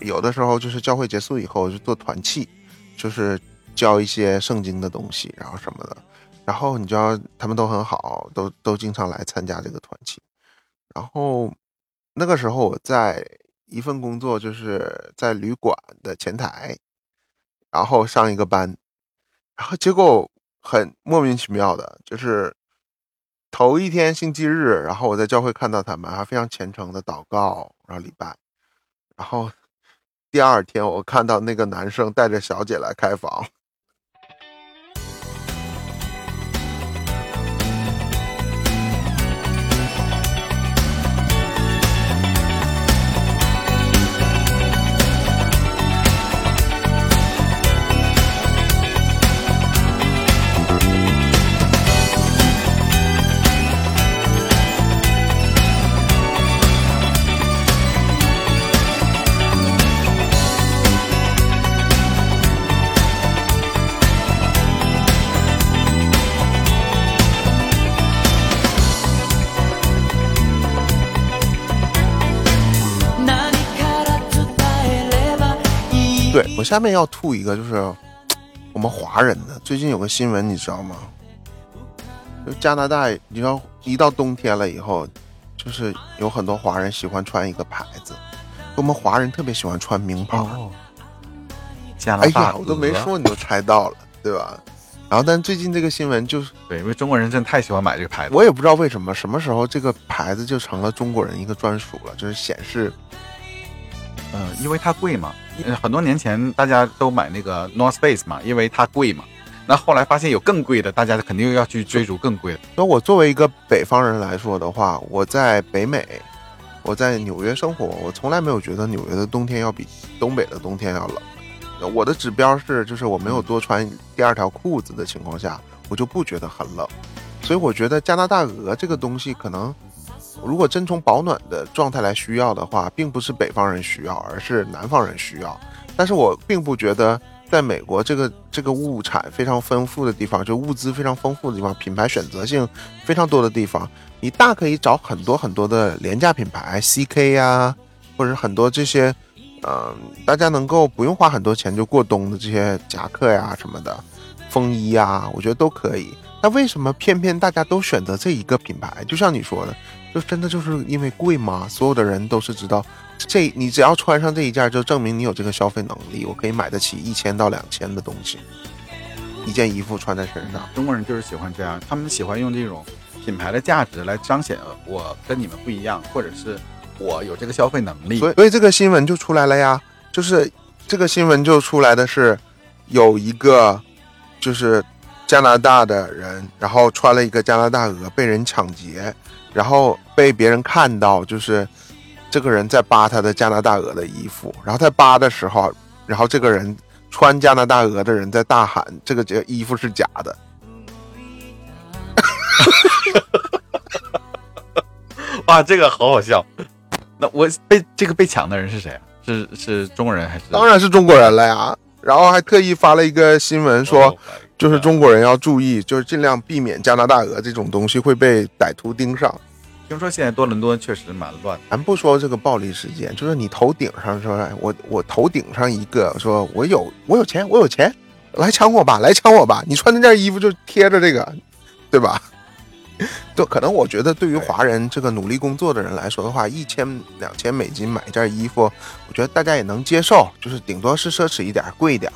有的时候就是教会结束以后就做团契，就是教一些圣经的东西，然后什么的，然后你知道他们都很好，都都经常来参加这个团契，然后那个时候我在一份工作就是在旅馆的前台，然后上一个班，然后结果。很莫名其妙的，就是头一天星期日，然后我在教会看到他们还非常虔诚的祷告，然后礼拜，然后第二天我看到那个男生带着小姐来开房。對我下面要吐一个，就是 我们华人的最近有个新闻，你知道吗？就加拿大，你知道一到冬天了以后，就是有很多华人喜欢穿一个牌子，我们华人特别喜欢穿名牌。
哦，加拿大
哎呀，我都
没
说你都猜到了，对吧？然后，但最近这个新闻就是，
对，因为中国人真的太喜欢买这个牌子。
我也不知道为什么，什么时候这个牌子就成了中国人一个专属了，就是显示
嗯，因为它贵嘛。很多年前大家都买那个 North Face 嘛，因为它贵嘛。那后来发现有更贵的，大家肯定要去追逐更贵的。
那我作为一个北方人来说的话，我在北美，我在纽约生活，我从来没有觉得纽约的冬天要比东北的冬天要冷。我的指标是，就是我没有多穿第二条裤子的情况下，我就不觉得很冷。所以我觉得加拿大鹅这个东西，可能如果真从保暖的状态来需要的话，并不是北方人需要，而是南方人需要。但是我并不觉得，在美国这个这个物产非常丰富的地方，就物资非常丰富的地方，品牌选择性非常多的地方，你大可以找很多很多的廉价品牌，CK 呀、或者很多这些，嗯、大家能够不用花很多钱就过冬的这些夹克呀什么的，风衣呀，我觉得都可以。那为什么偏偏大家都选择这一个品牌？就像你说的，就真的就是因为贵吗？所有的人都是知道，这你只要穿上这一件，就证明你有这个消费能力，我可以买得起一千到两千的东西，一件衣服穿在身上。
中国人就是喜欢这样，他们喜欢用这种品牌的价值来彰显我跟你们不一样，或者是我有这个消费能力。
所以，所以这个新闻就出来了呀，就是这个新闻就出来的是有一个就是加拿大的人，然后穿了一个加拿大鹅被人抢劫，然后被别人看到，就是这个人在扒他的加拿大鹅的衣服，然后在扒的时候，然后这个人穿加拿大鹅的人在大喊这个这衣服是假的。
哇，这个好好笑。那我被这个被抢的人是谁啊？是是中国人还是？
当然是中国人了呀，然后还特意发了一个新闻说。
Oh
就是中国人要注意，就是尽量避免加拿大鹅这种东西会被歹徒盯上。
听说现在多伦多确实蛮乱的。
咱不说这个暴力事件，就是你头顶上说，哎我我头顶上一个，说我有我有钱，我有钱，来抢我吧，来抢我吧！你穿那件衣服就贴着这个，对吧？就可能我觉得对于华人这个努力工作的人来说的话，一千两千美金买一件衣服，我觉得大家也能接受，就是顶多是奢侈一点，贵一点，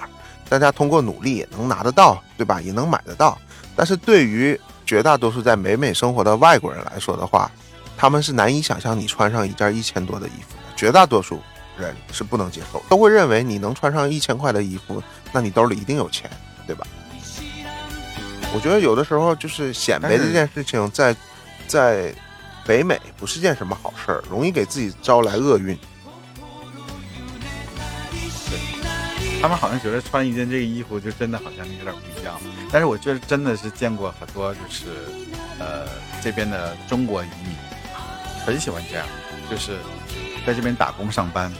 大家通过努力也能拿得到，对吧？也能买得到。但是对于绝大多数在北美生活的外国人来说的话，他们是难以想象你穿上一件一千多的衣服的，绝大多数人是不能接受，都会认为你能穿上一千块的衣服，那你兜里一定有钱，对吧？我觉得有的时候就是显摆这件事情在，在北美不是件什么好事，容易给自己招来厄运。
他们好像觉得穿一件这个衣服就真的好像有点不一样，但是我觉得真的是见过很多就是，呃，这边的中国移民很喜欢这样，就是在这边打工上班，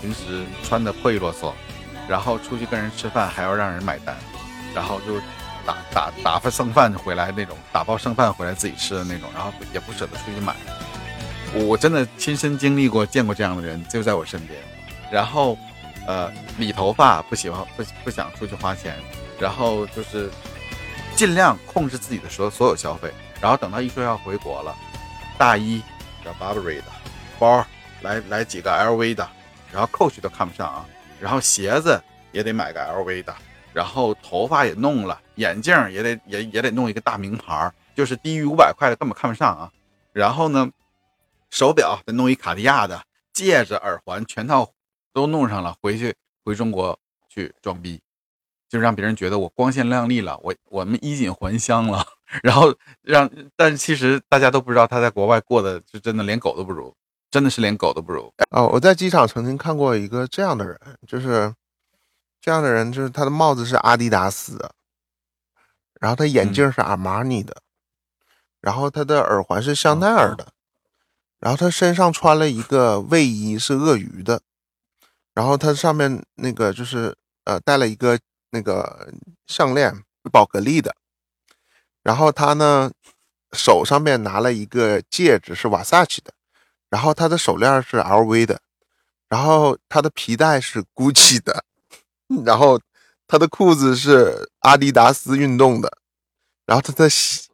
平时穿的破衣啰嗦，然后出去跟人吃饭还要让人买单，然后就打打打发剩饭回来那种，打包剩饭回来自己吃的那种，然后也不舍得出去买。我真的亲身经历过，见过这样的人，就在我身边。然后，呃，理头发不喜欢不不想出去花钱，然后就是尽量控制自己的所所有消费。然后等到一说要回国了，大衣叫 Burberry 的，包来来几个 LV 的，然后 Coach 都看不上啊，然后鞋子也得买个 LV 的，然后头发也弄了，眼镜也得也也得弄一个大名牌，就是低于五百块的根本看不上啊。然后呢，手表得弄一卡地亚的，戒指、耳环全套都弄上了，回去回中国去装逼，就让别人觉得我光鲜亮丽了，我我们衣锦还乡了，然后让，但其实大家都不知道他在国外过的是真的连狗都不如，真的是连狗都不如。
哦，我在机场曾经看过一个这样的人，就是这样的人，就是他的帽子是阿迪达斯的，然后他眼镜是阿玛尼的，然后他的耳环是香奈儿的，然后他身上穿了一个卫衣是鳄鱼的，然后他上面那个就是呃戴了一个那个项链宝格丽的，然后他呢手上面拿了一个戒指是瓦萨奇的。然后他的手链是 LV 的，然后他的皮带是 GUCCI 的，然后他的裤子是阿迪达斯运动的，然后他的鞋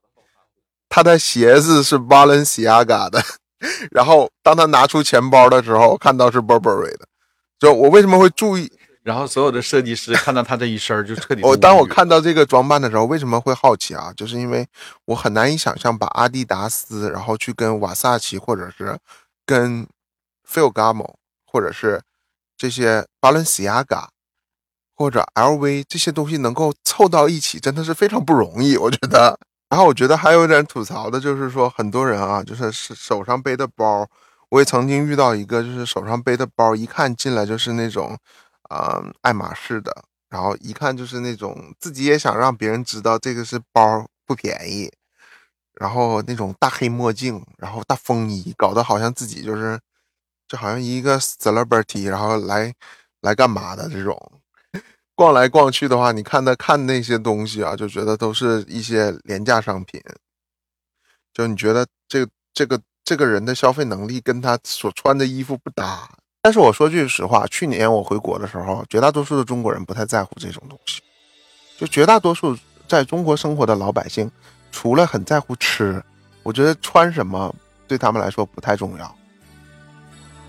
他的鞋子是 Balenciaga 的，然后当他拿出钱包的时候，看到是 Burberry 的。就我为什么会注意？
然后所有的设计师看到他这一身儿就彻底
我当我看到这个装扮的时候，为什么会好奇啊？就是因为我很难以想象把阿迪达斯，然后去跟瓦萨奇，或者是跟 Ferragamo，或者是这些 Balenciaga 或者 LV 这些东西能够凑到一起，真的是非常不容易，我觉得。然后我觉得还有点吐槽的就是说，很多人啊，就是手上背的包，我也曾经遇到一个，就是手上背的包，一看进来就是那种，啊，爱马仕的，然后一看就是那种自己也想让别人知道这个是包不便宜，然后那种大黑墨镜，然后大风衣，搞得好像自己就是，就好像一个 celebrity，然后来来干嘛的这种。逛来逛去的话，你看他看那些东西啊，就觉得都是一些廉价商品。就你觉得这这个这个人的消费能力跟他所穿的衣服不搭。但是我说句实话，去年我回国的时候，绝大多数的中国人不太在乎这种东西。就绝大多数在中国生活的老百姓，除了很在乎吃，我觉得穿什么对他们来说不太重要。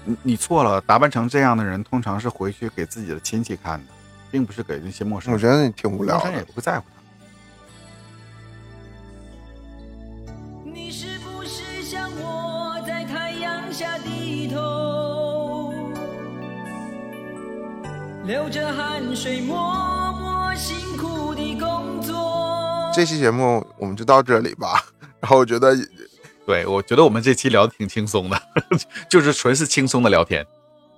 你你错了，打扮成这样的人，通常是回去给自己的亲戚看的。并不是给那些陌生
人，我觉得你挺无聊的，
也不会在乎他。
流着汗水默默辛苦的工作？
这期节目我们就到这里吧。然后我觉得，
对我觉得我们这期聊的挺轻松的，就是纯是轻松的聊天。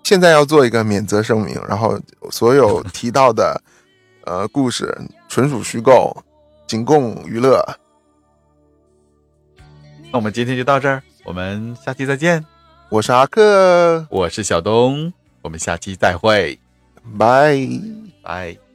现在要做一个免责声明，然后所有提到的，呃，故事纯属虚构，仅供娱乐。
那我们今天就到这儿，我们下期再见。
我是阿克，
我是小东，我们下期再会，
拜
拜。